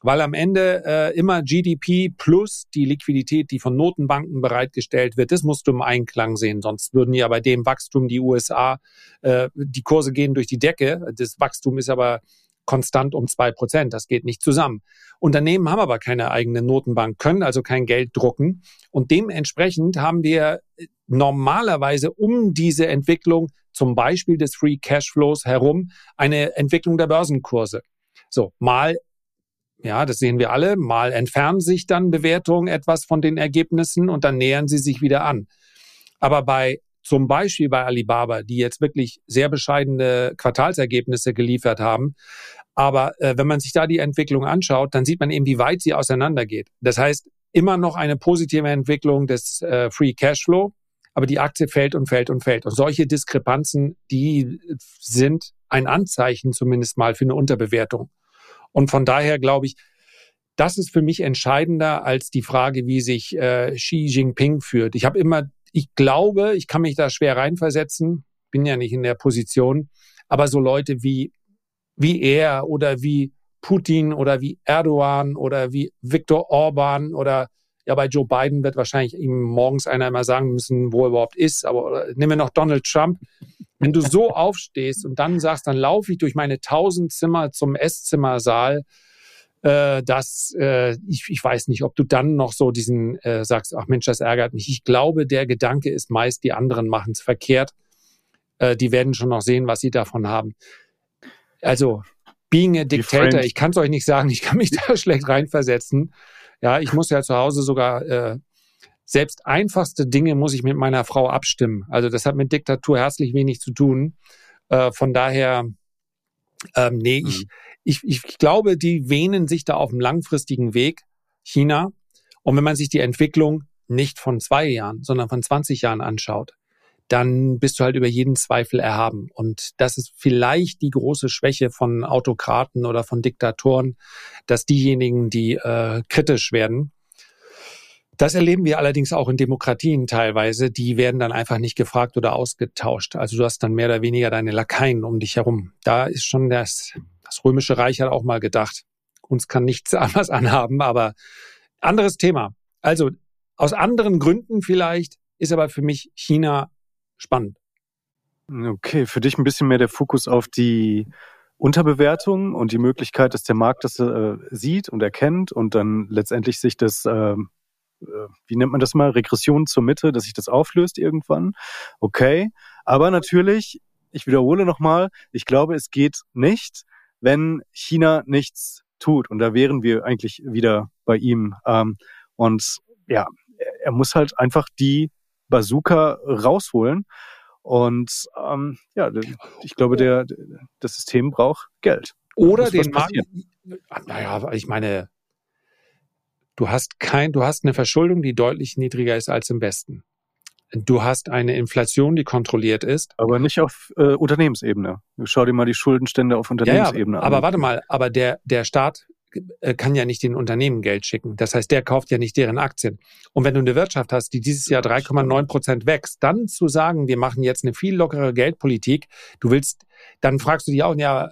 weil am Ende äh, immer GDP plus die Liquidität, die von Notenbanken bereitgestellt wird, das musst du im Einklang sehen. Sonst würden ja bei dem Wachstum die USA, äh, die Kurse gehen durch die Decke. Das Wachstum ist aber konstant um zwei Prozent. Das geht nicht zusammen. Unternehmen haben aber keine eigene Notenbank, können also kein Geld drucken. Und dementsprechend haben wir normalerweise um diese Entwicklung, zum Beispiel des Free Cashflows herum, eine Entwicklung der Börsenkurse. So, mal ja, das sehen wir alle. Mal entfernen sich dann Bewertungen etwas von den Ergebnissen und dann nähern sie sich wieder an. Aber bei zum Beispiel bei Alibaba, die jetzt wirklich sehr bescheidene Quartalsergebnisse geliefert haben. Aber äh, wenn man sich da die Entwicklung anschaut, dann sieht man eben, wie weit sie auseinandergeht. Das heißt, immer noch eine positive Entwicklung des äh, Free Cashflow, aber die Aktie fällt und fällt und fällt. Und solche Diskrepanzen, die sind ein Anzeichen zumindest mal für eine Unterbewertung. Und von daher glaube ich, das ist für mich entscheidender als die Frage, wie sich äh, Xi Jinping führt. Ich habe immer ich glaube, ich kann mich da schwer reinversetzen, bin ja nicht in der Position, aber so Leute wie, wie er oder wie Putin oder wie Erdogan oder wie Viktor Orban oder ja, bei Joe Biden wird wahrscheinlich ihm morgens einer immer sagen müssen, wo er überhaupt ist, aber nehmen wir noch Donald Trump. Wenn du so aufstehst und dann sagst, dann laufe ich durch meine tausend Zimmer zum Esszimmersaal äh, dass äh, ich, ich weiß nicht, ob du dann noch so diesen äh, sagst, ach Mensch, das ärgert mich. Ich glaube, der Gedanke ist meist, die anderen machen es verkehrt. Äh, die werden schon noch sehen, was sie davon haben. Also, being a dictator, ich kann es euch nicht sagen, ich kann mich da schlecht reinversetzen. Ja, ich muss ja zu Hause sogar äh, selbst einfachste Dinge muss ich mit meiner Frau abstimmen. Also das hat mit Diktatur herzlich wenig zu tun. Äh, von daher, ähm, nee, mhm. ich, ich, ich glaube, die wähnen sich da auf einem langfristigen Weg, China. Und wenn man sich die Entwicklung nicht von zwei Jahren, sondern von 20 Jahren anschaut, dann bist du halt über jeden Zweifel erhaben. Und das ist vielleicht die große Schwäche von Autokraten oder von Diktatoren, dass diejenigen, die äh, kritisch werden, das erleben wir allerdings auch in Demokratien teilweise. Die werden dann einfach nicht gefragt oder ausgetauscht. Also du hast dann mehr oder weniger deine Lakaien um dich herum. Da ist schon das das Römische Reich hat auch mal gedacht, uns kann nichts anderes anhaben, aber anderes Thema. Also aus anderen Gründen vielleicht ist aber für mich China spannend. Okay, für dich ein bisschen mehr der Fokus auf die Unterbewertung und die Möglichkeit, dass der Markt das äh, sieht und erkennt und dann letztendlich sich das, äh, wie nennt man das mal, Regression zur Mitte, dass sich das auflöst irgendwann. Okay, aber natürlich, ich wiederhole nochmal, ich glaube, es geht nicht, wenn China nichts tut. Und da wären wir eigentlich wieder bei ihm. Ähm, und ja, er muss halt einfach die Bazooka rausholen. Und ähm, ja, ich glaube, der, das System braucht Geld. Oder den Markt. Naja, ich meine, du hast kein, du hast eine Verschuldung, die deutlich niedriger ist als im Westen. Du hast eine Inflation, die kontrolliert ist. Aber nicht auf äh, Unternehmensebene. Schau dir mal die Schuldenstände auf Unternehmensebene ja, ja, an. Aber warte mal, aber der, der Staat äh, kann ja nicht den Unternehmen Geld schicken. Das heißt, der kauft ja nicht deren Aktien. Und wenn du eine Wirtschaft hast, die dieses Jahr 3,9 Prozent wächst, dann zu sagen, wir machen jetzt eine viel lockere Geldpolitik, du willst, dann fragst du dich auch, ja,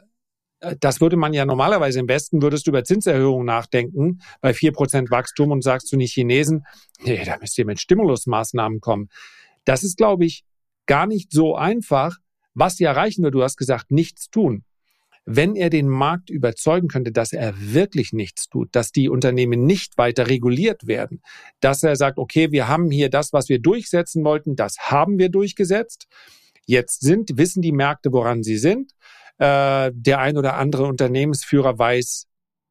das würde man ja normalerweise im Westen, würdest du über Zinserhöhungen nachdenken, bei 4% Wachstum und sagst du nicht Chinesen, nee, da müsst ihr mit Stimulusmaßnahmen kommen. Das ist, glaube ich, gar nicht so einfach. Was sie erreichen wird, du hast gesagt, nichts tun. Wenn er den Markt überzeugen könnte, dass er wirklich nichts tut, dass die Unternehmen nicht weiter reguliert werden, dass er sagt, okay, wir haben hier das, was wir durchsetzen wollten, das haben wir durchgesetzt. Jetzt sind, wissen die Märkte, woran sie sind. Äh, der ein oder andere Unternehmensführer weiß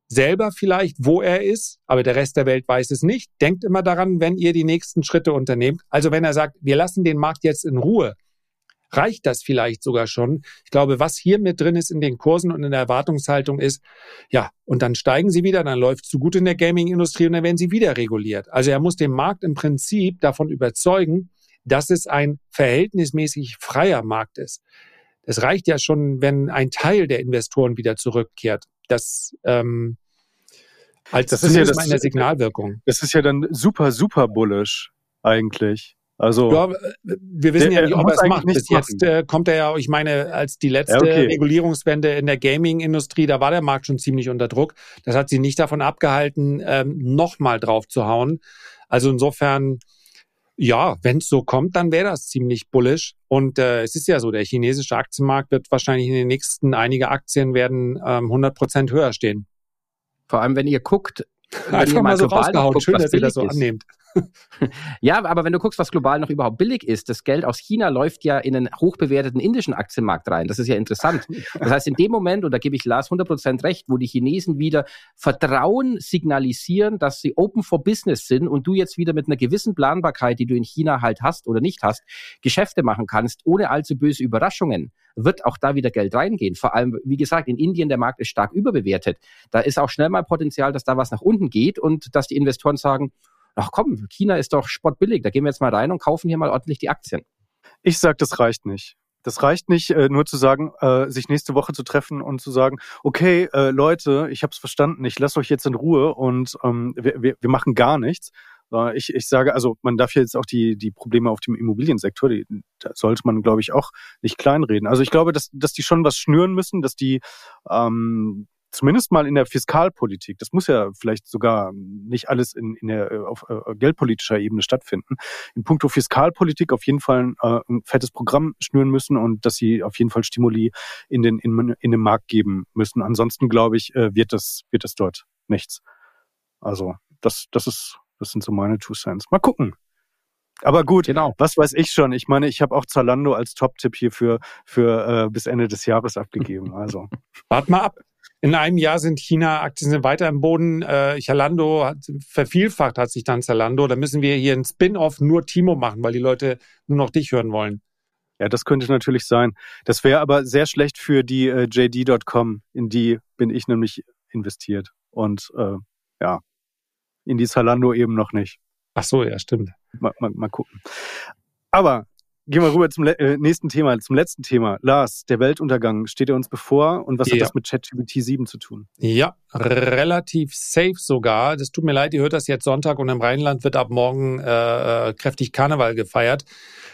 selber vielleicht, wo er ist, aber der Rest der Welt weiß es nicht. Denkt immer daran, wenn ihr die nächsten Schritte unternehmt. Also wenn er sagt, wir lassen den Markt jetzt in Ruhe, reicht das vielleicht sogar schon. Ich glaube, was hier mit drin ist in den Kursen und in der Erwartungshaltung ist, ja, und dann steigen sie wieder, dann läuft es zu gut in der Gaming-Industrie und dann werden sie wieder reguliert. Also er muss den Markt im Prinzip davon überzeugen, dass es ein verhältnismäßig freier Markt ist. Es reicht ja schon, wenn ein Teil der Investoren wieder zurückkehrt. Das ähm, als das ist ja das, eine Signalwirkung. Das ist ja dann super, super bullish eigentlich. Also ja, wir wissen der, ja nicht, ob er es macht. Bis jetzt äh, kommt er ja, ich meine, als die letzte ja, okay. Regulierungswende in der Gaming-Industrie, da war der Markt schon ziemlich unter Druck. Das hat sie nicht davon abgehalten, ähm, nochmal drauf zu hauen. Also insofern, ja, wenn es so kommt, dann wäre das ziemlich bullish. Und äh, es ist ja so, der chinesische Aktienmarkt wird wahrscheinlich in den nächsten, einige Aktien werden ähm, 100 Prozent höher stehen. Vor allem, wenn ihr guckt, wenn Einfach ihr mal, mal so rausgehauen. Guckt, Schön, dass ihr das so ist. annehmt. Ja, aber wenn du guckst, was global noch überhaupt billig ist, das Geld aus China läuft ja in den hochbewerteten indischen Aktienmarkt rein. Das ist ja interessant. Das heißt, in dem Moment, und da gebe ich Lars 100% recht, wo die Chinesen wieder Vertrauen signalisieren, dass sie open for business sind und du jetzt wieder mit einer gewissen Planbarkeit, die du in China halt hast oder nicht hast, Geschäfte machen kannst, ohne allzu böse Überraschungen, wird auch da wieder Geld reingehen. Vor allem, wie gesagt, in Indien der Markt ist stark überbewertet. Da ist auch schnell mal Potenzial, dass da was nach unten geht und dass die Investoren sagen, ach komm, China ist doch spottbillig, da gehen wir jetzt mal rein und kaufen hier mal ordentlich die Aktien. Ich sag, das reicht nicht. Das reicht nicht, äh, nur zu sagen, äh, sich nächste Woche zu treffen und zu sagen, okay, äh, Leute, ich habe es verstanden, ich lasse euch jetzt in Ruhe und ähm, wir, wir, wir machen gar nichts. Äh, ich, ich sage, also man darf jetzt auch die, die Probleme auf dem Immobiliensektor, die da sollte man, glaube ich, auch nicht kleinreden. Also ich glaube, dass, dass die schon was schnüren müssen, dass die ähm, zumindest mal in der Fiskalpolitik, das muss ja vielleicht sogar nicht alles in, in der, äh, auf äh, geldpolitischer Ebene stattfinden, in puncto Fiskalpolitik auf jeden Fall äh, ein fettes Programm schnüren müssen und dass sie auf jeden Fall Stimuli in den, in, in den Markt geben müssen. Ansonsten, glaube ich, äh, wird das, wird das dort nichts. Also, das, das ist, das sind so meine Two Cents. Mal gucken. Aber gut, genau. was weiß ich schon. Ich meine, ich habe auch Zalando als Top-Tipp hier für, für äh, bis Ende des Jahres abgegeben. Also. Wart mal ab. In einem Jahr sind China-Aktien sind weiter im Boden. Äh, Zalando hat vervielfacht hat sich dann Zalando. Da müssen wir hier ein Spin-off nur Timo machen, weil die Leute nur noch dich hören wollen. Ja, das könnte natürlich sein. Das wäre aber sehr schlecht für die äh, JD.com. In die bin ich nämlich investiert. Und äh, ja, in die Zalando eben noch nicht. Ach so, ja, stimmt. Mal, mal, mal gucken. Aber Gehen wir rüber zum äh, nächsten Thema, zum letzten Thema. Lars, der Weltuntergang steht er uns bevor und was ja. hat das mit ChatGPT 7 zu tun? Ja, relativ safe sogar. Das tut mir leid, ihr hört das jetzt Sonntag und im Rheinland wird ab morgen äh, äh kräftig Karneval gefeiert.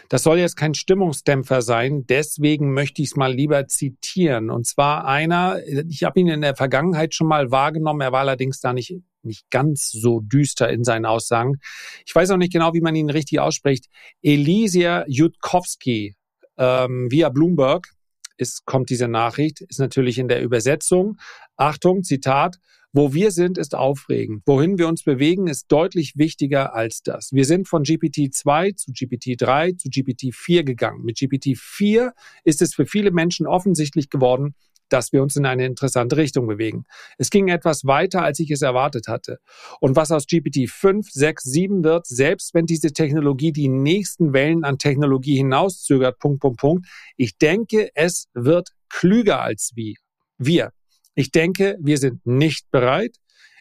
Das soll jetzt kein Stimmungsdämpfer sein, deswegen möchte ich es mal lieber zitieren. Und zwar einer, ich habe ihn in der Vergangenheit schon mal wahrgenommen, er war allerdings da nicht, nicht ganz so düster in seinen Aussagen. Ich weiß auch nicht genau, wie man ihn richtig ausspricht. Elisia Jutkowski ähm, via Bloomberg ist, kommt diese Nachricht, ist natürlich in der Übersetzung. Achtung, Zitat. Wo wir sind, ist aufregend. Wohin wir uns bewegen, ist deutlich wichtiger als das. Wir sind von GPT-2 zu GPT-3 zu GPT-4 gegangen. Mit GPT-4 ist es für viele Menschen offensichtlich geworden, dass wir uns in eine interessante Richtung bewegen. Es ging etwas weiter, als ich es erwartet hatte. Und was aus GPT 5, 6, 7 wird, selbst wenn diese Technologie die nächsten Wellen an Technologie hinauszögert, Punkt, Punkt, Punkt, ich denke, es wird klüger als wie wir. Ich denke, wir sind nicht bereit.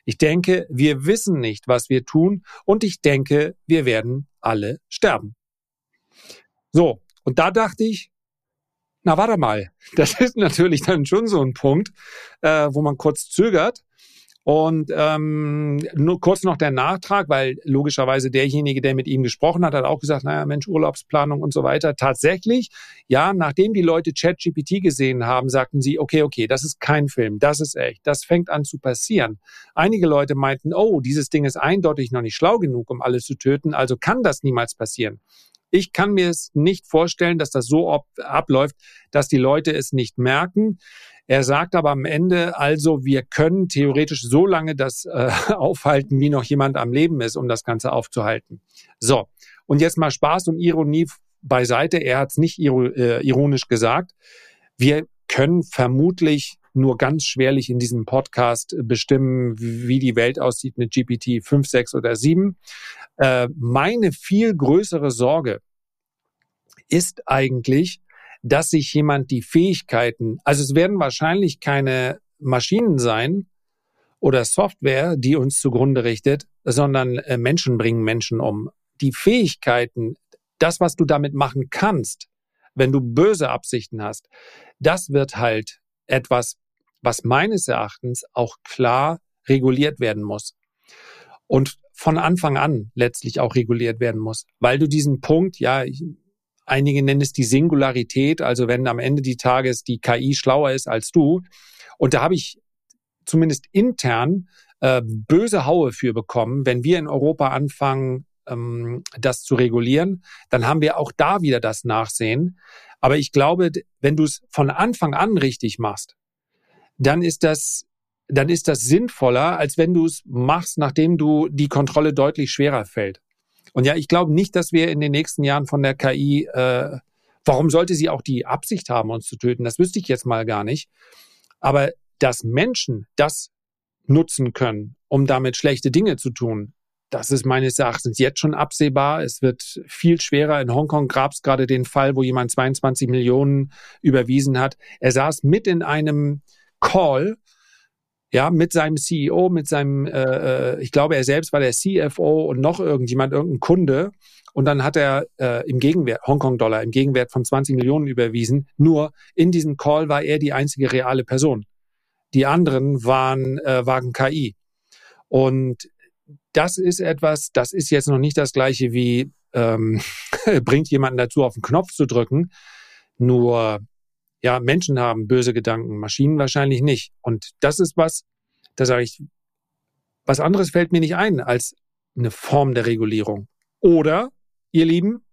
Ich denke, wir wissen nicht, was wir tun. Und ich denke, wir werden alle sterben. So, und da dachte ich, na warte mal, das ist natürlich dann schon so ein Punkt, äh, wo man kurz zögert. Und ähm, nur kurz noch der Nachtrag, weil logischerweise derjenige, der mit ihm gesprochen hat, hat auch gesagt, naja, Mensch, Urlaubsplanung und so weiter. Tatsächlich, ja, nachdem die Leute ChatGPT gesehen haben, sagten sie, okay, okay, das ist kein Film, das ist echt, das fängt an zu passieren. Einige Leute meinten, oh, dieses Ding ist eindeutig noch nicht schlau genug, um alles zu töten, also kann das niemals passieren. Ich kann mir es nicht vorstellen, dass das so abläuft, dass die Leute es nicht merken. Er sagt aber am Ende, also wir können theoretisch so lange das äh, aufhalten, wie noch jemand am Leben ist, um das Ganze aufzuhalten. So, und jetzt mal Spaß und Ironie beiseite. Er hat es nicht äh, ironisch gesagt. Wir können vermutlich nur ganz schwerlich in diesem Podcast bestimmen, wie die Welt aussieht mit GPT 5, 6 oder 7. Äh, meine viel größere Sorge ist eigentlich, dass sich jemand die Fähigkeiten, also es werden wahrscheinlich keine Maschinen sein oder Software, die uns zugrunde richtet, sondern äh, Menschen bringen Menschen um. Die Fähigkeiten, das, was du damit machen kannst, wenn du böse Absichten hast, das wird halt etwas, was meines Erachtens auch klar reguliert werden muss. Und von Anfang an letztlich auch reguliert werden muss, weil du diesen Punkt, ja, Einige nennen es die Singularität, also wenn am Ende des Tages die KI schlauer ist als du. Und da habe ich zumindest intern äh, böse Haue für bekommen, wenn wir in Europa anfangen, ähm, das zu regulieren, dann haben wir auch da wieder das Nachsehen. Aber ich glaube, wenn du es von Anfang an richtig machst, dann ist das dann ist das sinnvoller, als wenn du es machst, nachdem du die Kontrolle deutlich schwerer fällt. Und ja, ich glaube nicht, dass wir in den nächsten Jahren von der KI, äh, warum sollte sie auch die Absicht haben, uns zu töten? Das wüsste ich jetzt mal gar nicht. Aber dass Menschen das nutzen können, um damit schlechte Dinge zu tun, das ist meines Erachtens jetzt schon absehbar. Es wird viel schwerer. In Hongkong gab es gerade den Fall, wo jemand 22 Millionen überwiesen hat. Er saß mit in einem Call ja, mit seinem CEO, mit seinem, äh, äh, ich glaube, er selbst war der CFO und noch irgendjemand, irgendein Kunde. Und dann hat er äh, im Gegenwert, Hongkong-Dollar, im Gegenwert von 20 Millionen überwiesen. Nur in diesem Call war er die einzige reale Person. Die anderen waren, äh, waren KI. Und das ist etwas, das ist jetzt noch nicht das gleiche wie ähm, bringt jemanden dazu, auf den Knopf zu drücken. Nur ja, Menschen haben böse Gedanken, Maschinen wahrscheinlich nicht. Und das ist was, da sage ich, was anderes fällt mir nicht ein als eine Form der Regulierung. Oder, ihr Lieben,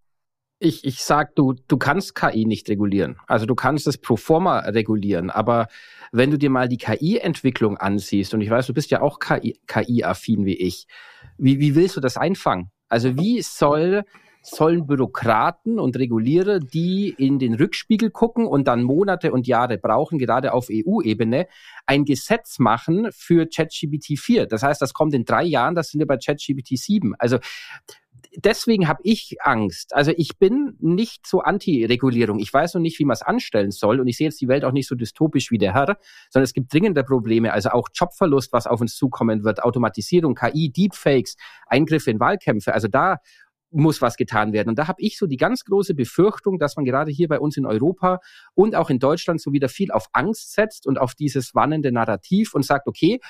ich, ich sag, du, du kannst KI nicht regulieren. Also du kannst es pro forma regulieren. Aber wenn du dir mal die KI-Entwicklung ansiehst, und ich weiß, du bist ja auch KI-affin wie ich, wie, wie willst du das einfangen? Also wie soll sollen Bürokraten und Regulierer, die in den Rückspiegel gucken und dann Monate und Jahre brauchen, gerade auf EU-Ebene, ein Gesetz machen für ChatGPT 4. Das heißt, das kommt in drei Jahren, das sind wir bei ChatGPT 7. Also deswegen habe ich Angst. Also ich bin nicht so Anti-Regulierung. Ich weiß noch nicht, wie man es anstellen soll. Und ich sehe jetzt die Welt auch nicht so dystopisch wie der Herr, sondern es gibt dringende Probleme. Also auch Jobverlust, was auf uns zukommen wird, Automatisierung, KI, Deepfakes, Eingriffe in Wahlkämpfe. Also da muss was getan werden. Und da habe ich so die ganz große Befürchtung, dass man gerade hier bei uns in Europa und auch in Deutschland so wieder viel auf Angst setzt und auf dieses warnende Narrativ und sagt, okay,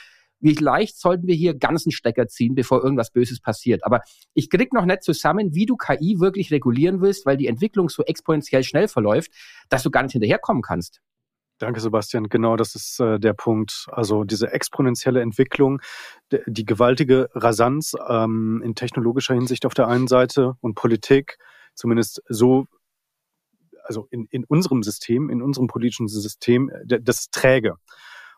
wie leicht sollten wir hier ganzen Stecker ziehen, bevor irgendwas Böses passiert. Aber ich krieg noch nicht zusammen, wie du KI wirklich regulieren willst, weil die Entwicklung so exponentiell schnell verläuft, dass du gar nicht hinterherkommen kannst. Danke, Sebastian. Genau, das ist äh, der Punkt. Also diese exponentielle Entwicklung, die gewaltige Rasanz ähm, in technologischer Hinsicht auf der einen Seite und Politik, zumindest so, also in, in unserem System, in unserem politischen System, das ist träge.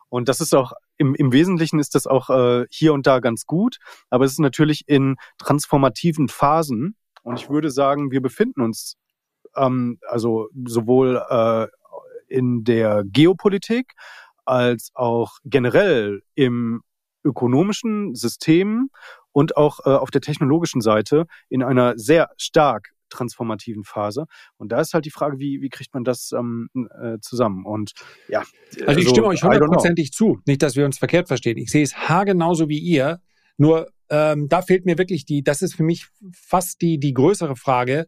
Und das ist auch im, im Wesentlichen ist das auch äh, hier und da ganz gut, aber es ist natürlich in transformativen Phasen. Und ich würde sagen, wir befinden uns ähm, also sowohl äh, in der Geopolitik als auch generell im ökonomischen System und auch äh, auf der technologischen Seite in einer sehr stark transformativen Phase. Und da ist halt die Frage, wie, wie kriegt man das ähm, äh, zusammen? Und ja. Also ich also, stimme euch hundertprozentig zu. Nicht, dass wir uns verkehrt verstehen. Ich sehe es haargenauso wie ihr. Nur ähm, da fehlt mir wirklich die, das ist für mich fast die, die größere Frage,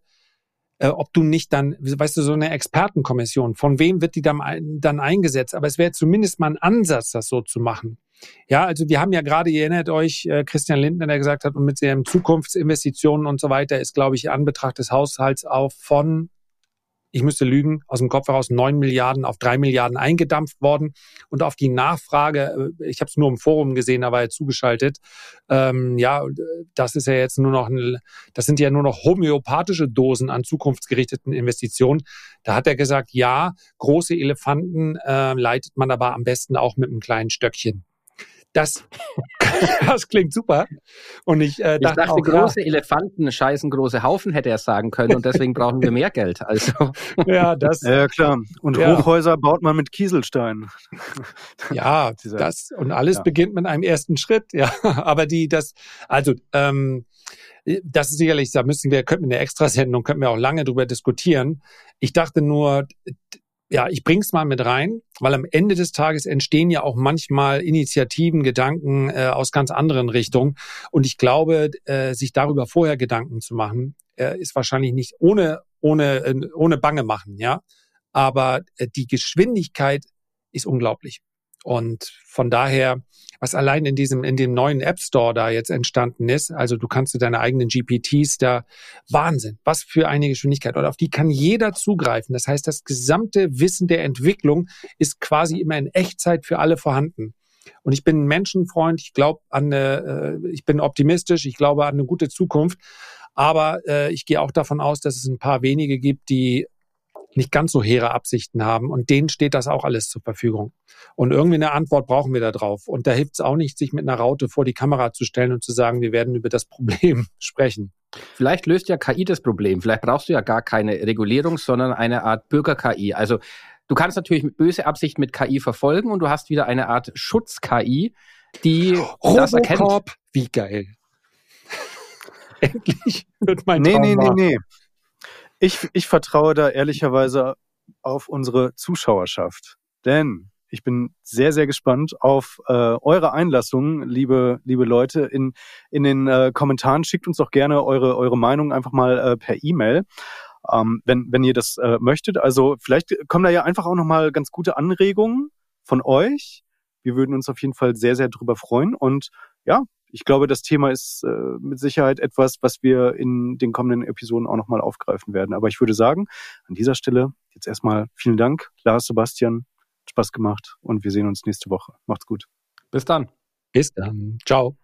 äh, ob du nicht dann, weißt du, so eine Expertenkommission, von wem wird die dann, dann eingesetzt? Aber es wäre zumindest mal ein Ansatz, das so zu machen. Ja, also wir haben ja gerade, ihr erinnert euch, äh, Christian Lindner, der gesagt hat, und mit seinen Zukunftsinvestitionen und so weiter ist, glaube ich, Anbetracht des Haushalts auf von ich müsste lügen, aus dem Kopf heraus neun Milliarden auf drei Milliarden eingedampft worden. Und auf die Nachfrage, äh, ich habe es nur im Forum gesehen, da war er zugeschaltet, ähm, ja, das ist ja jetzt nur noch, ein, das sind ja nur noch homöopathische Dosen an zukunftsgerichteten Investitionen. Da hat er gesagt, ja, große Elefanten äh, leitet man aber am besten auch mit einem kleinen Stöckchen. Das, das klingt super. Und ich, äh, dachte, ich dachte, auch, große ja. Elefanten scheißen große Haufen, hätte er sagen können. Und deswegen brauchen wir mehr Geld. Also. Ja, das. Ja, klar. Und ja. Hochhäuser baut man mit Kieselstein. Ja, das, und alles ja. beginnt mit einem ersten Schritt. Ja, aber die, das, also, ähm, das ist sicherlich, da müssen wir, könnten wir eine Extrasendung, könnten wir auch lange drüber diskutieren. Ich dachte nur, ja, ich bring's mal mit rein, weil am Ende des Tages entstehen ja auch manchmal Initiativen, Gedanken äh, aus ganz anderen Richtungen. Und ich glaube, äh, sich darüber vorher Gedanken zu machen, äh, ist wahrscheinlich nicht ohne ohne äh, ohne Bange machen, ja. Aber äh, die Geschwindigkeit ist unglaublich. Und von daher, was allein in diesem, in dem neuen App Store da jetzt entstanden ist, also du kannst du deine eigenen GPTs da, Wahnsinn, was für eine Geschwindigkeit. Und auf die kann jeder zugreifen. Das heißt, das gesamte Wissen der Entwicklung ist quasi immer in Echtzeit für alle vorhanden. Und ich bin ein Menschenfreund, ich glaube an eine, äh, ich bin optimistisch, ich glaube an eine gute Zukunft. Aber äh, ich gehe auch davon aus, dass es ein paar wenige gibt, die nicht ganz so hehre Absichten haben. Und denen steht das auch alles zur Verfügung. Und irgendwie eine Antwort brauchen wir da drauf. Und da hilft es auch nicht, sich mit einer Raute vor die Kamera zu stellen und zu sagen, wir werden über das Problem sprechen. Vielleicht löst ja KI das Problem. Vielleicht brauchst du ja gar keine Regulierung, sondern eine Art Bürger-KI. Also du kannst natürlich mit böse Absicht mit KI verfolgen und du hast wieder eine Art Schutz-KI, die Robocop. das erkennt. Wie geil. Endlich wird mein nee, Traum Nee, nee, nee, nee. Ich, ich vertraue da ehrlicherweise auf unsere Zuschauerschaft. Denn ich bin sehr, sehr gespannt auf äh, eure Einlassungen, liebe, liebe Leute. In, in den äh, Kommentaren schickt uns doch gerne eure, eure Meinung einfach mal äh, per E-Mail. Ähm, wenn, wenn ihr das äh, möchtet. Also vielleicht kommen da ja einfach auch nochmal ganz gute Anregungen von euch. Wir würden uns auf jeden Fall sehr, sehr drüber freuen. Und ja, ich glaube, das Thema ist äh, mit Sicherheit etwas, was wir in den kommenden Episoden auch nochmal aufgreifen werden. Aber ich würde sagen, an dieser Stelle jetzt erstmal vielen Dank, Lars, Sebastian, Spaß gemacht und wir sehen uns nächste Woche. Macht's gut. Bis dann. Bis dann. Ciao.